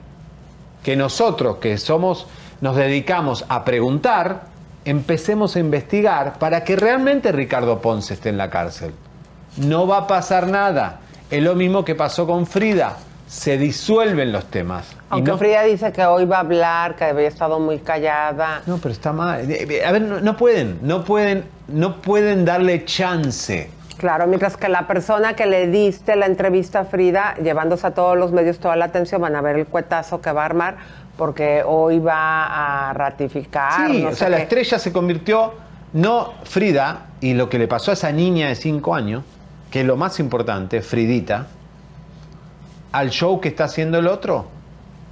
A: Que nosotros que somos, nos dedicamos a preguntar, empecemos a investigar para que realmente Ricardo Ponce esté en la cárcel. No va a pasar nada. Es lo mismo que pasó con Frida. Se disuelven los temas. Y
B: Aunque
A: no-
B: Frida dice que hoy va a hablar, que había estado muy callada.
A: No, pero está mal. Eh, A ver, no, no pueden, no pueden, no pueden darle chance.
B: Claro, mientras que la persona que le diste la entrevista a Frida, llevándose a todos los medios toda la atención, van a ver el cuetazo que va a armar, porque hoy va a ratificar.
A: Sí,
B: no
A: o sea, la estrella se convirtió, no Frida, y lo que le pasó a esa niña de 5 años, que es lo más importante, Fridita, al show que está haciendo el otro.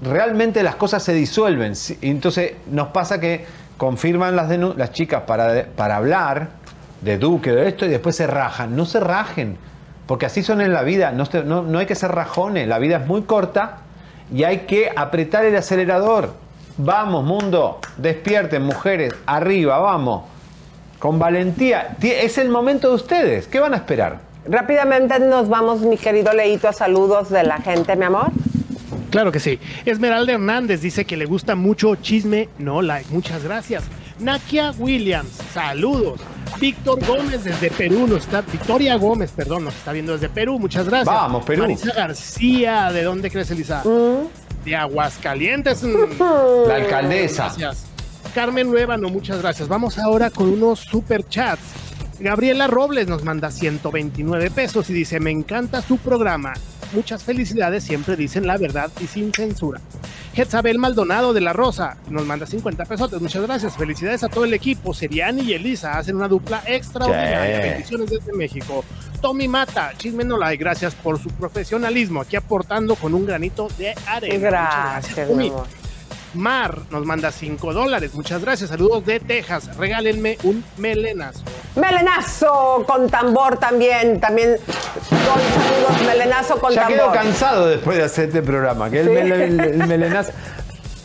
A: Realmente las cosas se disuelven. Entonces nos pasa que confirman las, las chicas para, para hablar de Duque, de esto, y después se rajan. No se rajen, porque así son en la vida. No, se- no- no hay que ser rajones. La vida es muy corta y hay que apretar el acelerador. Vamos, mundo, despierten, mujeres, arriba, vamos. Con valentía. Es el momento de ustedes. ¿Qué van a esperar?
B: Rápidamente nos vamos, mi querido Leito, a saludos de la gente, mi amor.
C: Claro que sí. Esmeralda Hernández dice que le gusta mucho chisme, no like. Muchas gracias. Nakia Williams, saludos. Víctor Gómez desde Perú, nos está, Victoria Gómez, perdón, nos está viendo desde Perú, muchas gracias.
A: Vamos, Perú.
C: Marisa García, ¿de dónde crees, Elisa? De Aguascalientes.
A: La alcaldesa.
C: Gracias. Carmen Luébano, muchas gracias. Vamos ahora con unos super chats. Gabriela Robles nos manda 129 pesos y dice, me encanta su programa. Muchas felicidades, siempre dicen la verdad y sin censura. Jezabel Maldonado de La Rosa nos manda 50 pesos. Muchas gracias. Felicidades a todo el equipo. Seriani y Elisa hacen una dupla extraordinaria.
A: Sí.
C: Bendiciones desde México. Tommy Mata, Chisme no like. Gracias por su profesionalismo. Aquí aportando con un granito de arena. Muchas
B: Gracias,
C: Tommy. Mar nos manda 5 dólares. Muchas gracias. Saludos de Texas. Regálenme un melenazo.
B: Melenazo con tambor también, también con saludos, melenazo con
A: Ya quedo
B: tambor.
A: cansado después de hacer este programa. Que el,
B: Sí.
A: melenazo.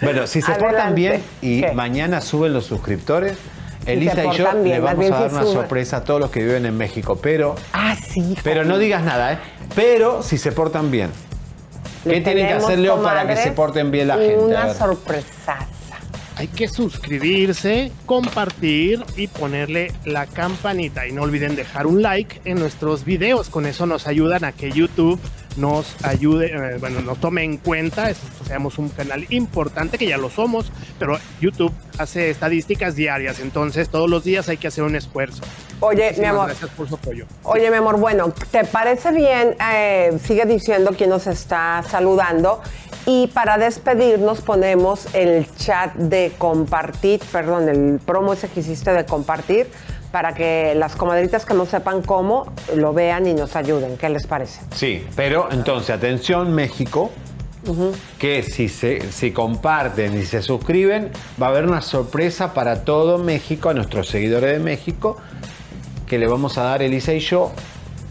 A: Bueno, si se portan bien y
B: ¿Qué?
A: mañana suben los suscriptores, Elisa y yo
B: bien,
A: le vamos a dar una sorpresa a todos los que viven en México. Pero,
B: Ah, sí.
A: pero no digas nada, ¿eh? Pero si se portan bien. ¿Qué tienen que hacer, Leo, para que se porten bien la gente?
B: Una
A: ver.
B: sorpresa.
C: Hay que suscribirse, compartir y ponerle la campanita. Y no olviden dejar un like en nuestros videos. Con eso nos ayudan a que YouTube nos ayude, eh, bueno, nos tome en cuenta. Seamos un canal importante, que ya lo somos, pero YouTube hace estadísticas diarias. Entonces, todos los días hay que hacer un esfuerzo.
B: Oye, mi amor.
C: Gracias por su apoyo.
B: Oye, mi amor, bueno, ¿te parece bien? Eh, sigue diciendo quién nos está saludando. Y para despedirnos ponemos el chat de compartir, perdón, el promo ese que hiciste de compartir, para que las comadritas que no sepan cómo lo vean y nos ayuden. ¿Qué les parece?
A: Sí, pero entonces, atención México, que si se si comparten y se suscriben, va a haber una sorpresa para todo México, a nuestros seguidores de México, que le vamos a dar Elisa y yo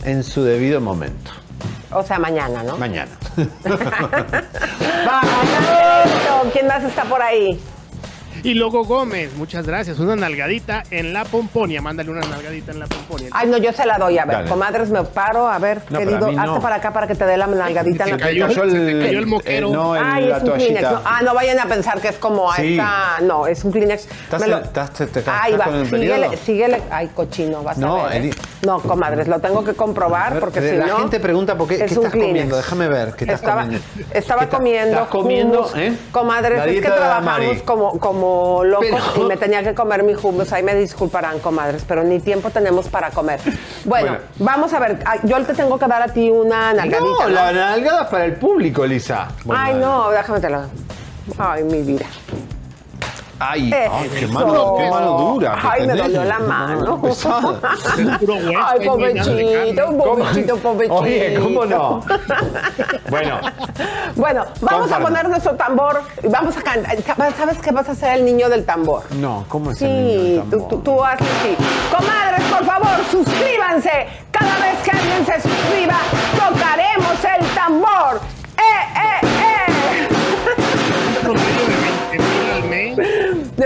A: en su debido momento.
B: O sea, mañana, ¿no?
A: Mañana.
B: ¿Quién más está por ahí?
C: Y Logo Gómez, muchas gracias. Una nalgadita en la pomponia. Mándale una nalgadita en la pomponia.
B: Ay, no, yo se la doy. A ver,
C: Dale.
B: comadres, me paro. A ver,
A: No,
B: querido,
A: a mí no.
B: hazte para acá para que te dé la nalgadita en
C: Se
B: la
C: cayó-
B: pomponia.
C: se te cayó el moquero.
A: eh, no, el-
B: Ay,
A: la
B: es un Kleenex. No, ah, no vayan a pensar que es como
A: Sí.
B: esta. No, es un Kleenex.
A: ¿Estás,
B: lo-
A: estás- te- te-
B: va,
A: con el
B: síguele, síguele. Ay, cochino, vas
A: No,
B: a ver. ¿eh? No, comadres, lo tengo que comprobar porque si
A: la
B: no.
A: gente pregunta por qué,
B: es
A: ¿qué estás
B: Kleenex.
A: comiendo. Déjame ver qué estás
B: Estaba,
A: comiendo.
B: estaba
A: ¿Qué ta-
B: comiendo.
A: ¿Estás comiendo, eh?
B: Comadres,
A: La
B: es que trabajamos como, como locos
A: Pero-
B: y me tenía que comer mi hummus. Ahí me disculparán, comadres, pero ni tiempo tenemos para comer. Bueno,
A: Bueno.
B: vamos a ver. Ay, Yo te tengo que dar a ti una nalgadita.
A: No,
B: ¿no?
A: la nalgada para el público. Bueno,
B: Ay, no, déjame te lo. Ay, mi vida.
A: Ay,
B: Eh,
A: ay, qué mano, qué mano dura.
B: Ay, me dolió la mano. Ay, pobrecito, pobrecito, pobrecito.
A: Oye, ¿cómo no? Bueno,
B: Bueno, vamos a poner nuestro tambor y vamos a cantar. ¿Sabes qué vas a ser el niño del tambor?
A: no, ¿cómo es el
B: Sí,
A: niño del
B: tú, tú haces así. Comadres, por favor, suscríbanse. Cada vez que alguien se suscriba, tocaremos el tambor. ¡Eh, eh, eh!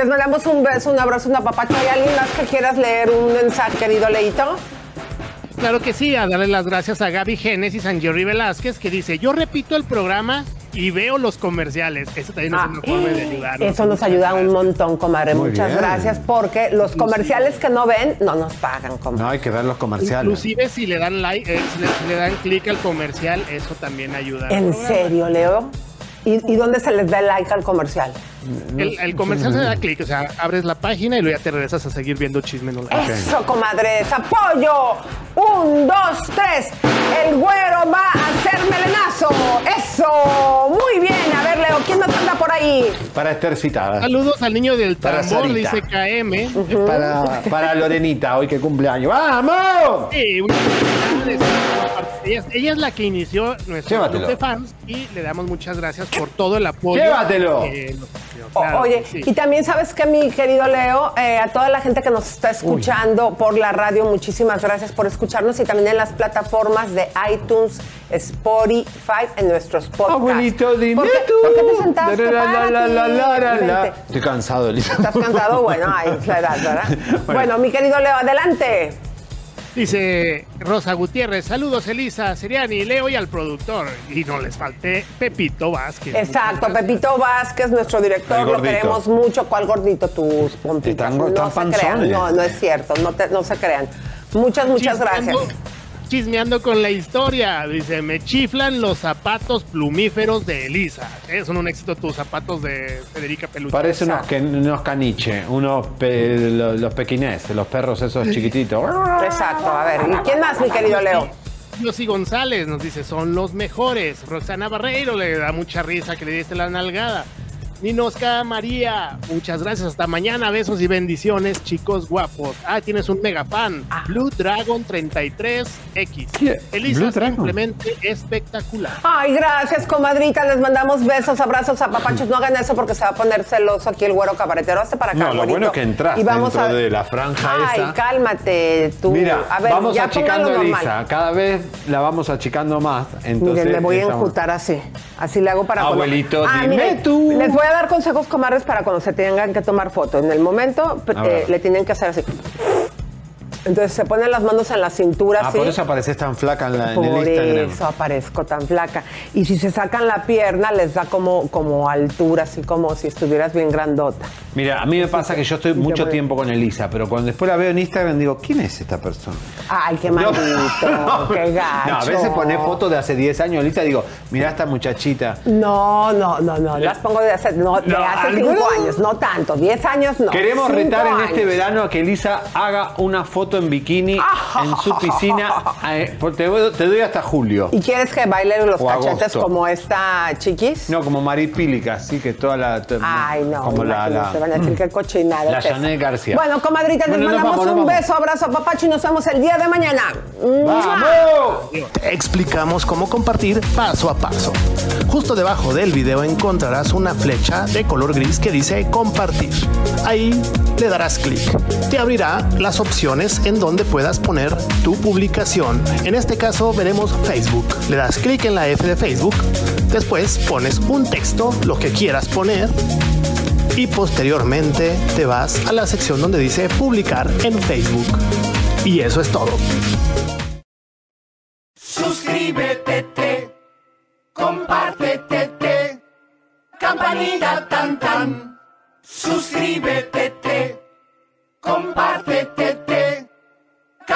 B: Les mandamos un beso, un abrazo, un apapacho. ¿Hay alguien más que quieras leer un mensaje, querido Leito?
C: Claro que sí, a darle las gracias a Gaby Génesis, a Jerry Velázquez, que dice, yo repito el programa y veo los comerciales. Eso también es una forma de ayudarnos.
B: Ah, Eso nos ayuda un montón, comadre.
A: Muy
B: Muchas
A: bien.
B: gracias, porque los comerciales que no ven no nos pagan, comadre.
A: No, hay que ver los comerciales.
C: Inclusive si le dan like, eh, si, le, si le dan clic al comercial, eso también ayuda.
B: ¿En serio, Leo? ¿Y, y dónde se les da el like al comercial?
C: El, el comercial se da clic, o sea, abres la página y luego ya te regresas a seguir viendo chisme no like.
B: Eso, comadres, apoyo. Un, dos, tres. El güero va a hacer melenazo. Eso. Muy bien. A ver, Leo, ¿quién nos anda por ahí?
A: Para citada.
C: Saludos al niño del tambor, dice KM.
A: Para, para Lorenita, hoy que cumpleaños. ¡Vamos!
C: Sí, una ella, es- ella es la que inició nuestro
A: Llévatelo.
C: club de fans y le damos muchas gracias por todo el apoyo.
A: Llévatelo.
C: que nos Claro
B: Oye,
C: sí.
B: y también sabes que mi querido Leo, eh, a toda la gente que nos está escuchando por la radio, muchísimas gracias por escucharnos y también en las plataformas de iTunes, Spotify, en nuestros podcasts.
A: Abuelito, dime
B: ¿Por qué,
A: tú.
B: por qué te sentaste?
A: La, la, la, la, la, la, la, la.
B: Vente.
A: Estoy cansado, Elisa.
B: ¿Estás cansado? Bueno, ahí es la edad, ¿verdad?
A: Bueno.
B: Bueno, mi querido Leo, adelante.
C: Dice Rosa Gutiérrez, saludos Elisa, Seriani, Leo y al productor. Y no les falte Pepito Vázquez.
B: Exacto, Pepito Vázquez, nuestro director, lo queremos mucho. ¿Cuál gordito? Tus pompitas.
A: Están-
B: no
A: están
B: se crean,
A: panzones.
B: no, no es cierto, no, te- no se crean. Muchas, muchas gracias.
C: Chismeando- con la historia, dice, me chiflan los zapatos plumíferos de Elisa. Eh, son un éxito tus zapatos de Federica Peluche.
A: Parece unos, que, unos caniche, unos pe- lo- los pequineses, los perros esos chiquititos.
B: Exacto, a ver, ¿y quién más, mi querido Leo?
C: Yossi González nos dice, son los mejores. Roxana Barreiro le da mucha risa que le diste la nalgada. Ninosca María, muchas gracias. Hasta mañana. Besos y bendiciones, chicos guapos. Ah, tienes un mega fan. Blue Dragon 33X. Elisa,
A: Blue Dragon?
C: simplemente espectacular.
B: Ay, gracias, comadrita. Les mandamos besos, abrazos a papachos. No hagan eso porque se va a poner celoso aquí el güero cabaretero. Hazte para acá,
A: No, lo bueno es que entraste
B: Y vamos
A: dentro
B: a-
A: de la franja
B: Ay,
A: esa.
B: cálmate tú.
A: Mira,
B: a ver,
A: vamos
B: ya
A: achicando a
B: normal.
A: Elisa. Cada vez la vamos achicando más. Entonces,
B: Miren, me voy a enjutar así. Así le hago para
A: Abuelito,
B: Ah,
A: dime tú.
B: Les voy a dar consejos, comadres, para cuando se tengan que tomar foto. En el momento eh, le tienen que hacer así. Entonces se ponen las manos en la cintura
A: Ah, por eso apareces tan flaca en, la- en
B: Por
A: el Instagram.
B: eso aparezco tan flaca. Y si se sacan la pierna, les da como, como altura, así como si estuvieras bien grandota.
A: Mira, a mí me pasa que yo estoy mucho tiempo con Elisa, pero cuando después la veo en Instagram digo, ¿quién es esta persona?
B: Ay, qué maldito, qué gacho.
A: No, a veces pone fotos de hace 10 años Elisa y digo, mira esta muchachita.
B: No, no, no, no. Las pongo de hace, no, de
A: No,
B: hace
A: ¿alguna?
B: cinco años, no tanto. Diez años no.
A: Queremos retar en este verano a que Elisa haga una foto en bikini en su piscina. eh, te, doy- te doy hasta julio.
B: ¿Y quieres que baile los
A: O
B: cachetes
A: agosto.
B: como esta chiquis?
A: No, como Maripílica, así que toda la.
B: Ay, no,
A: Como la.
B: imagínate,
A: la-
B: van a decir qué cochinada
A: La
B: es esa.
A: Janet García.
B: Bueno, comadritas, les
A: Bueno, nos
B: mandamos
A: vamos, nos
B: un
A: vamos.
B: beso, abrazo, papacho y nos vemos el día de mañana.
C: Explicamos cómo compartir paso a paso. Justo debajo del video encontrarás una flecha de color gris que dice compartir. Ahí le darás clic. Te abrirá las opciones en donde puedas poner tu publicación. En este caso veremos Facebook. Le das clic en la F de Facebook. Después pones un texto, lo que quieras poner. Y posteriormente te vas a la sección donde dice publicar en Facebook. Y eso es todo.
M: Suscríbete, te, compártete, te, campanita tan tan. Suscríbete, te, compártete, te,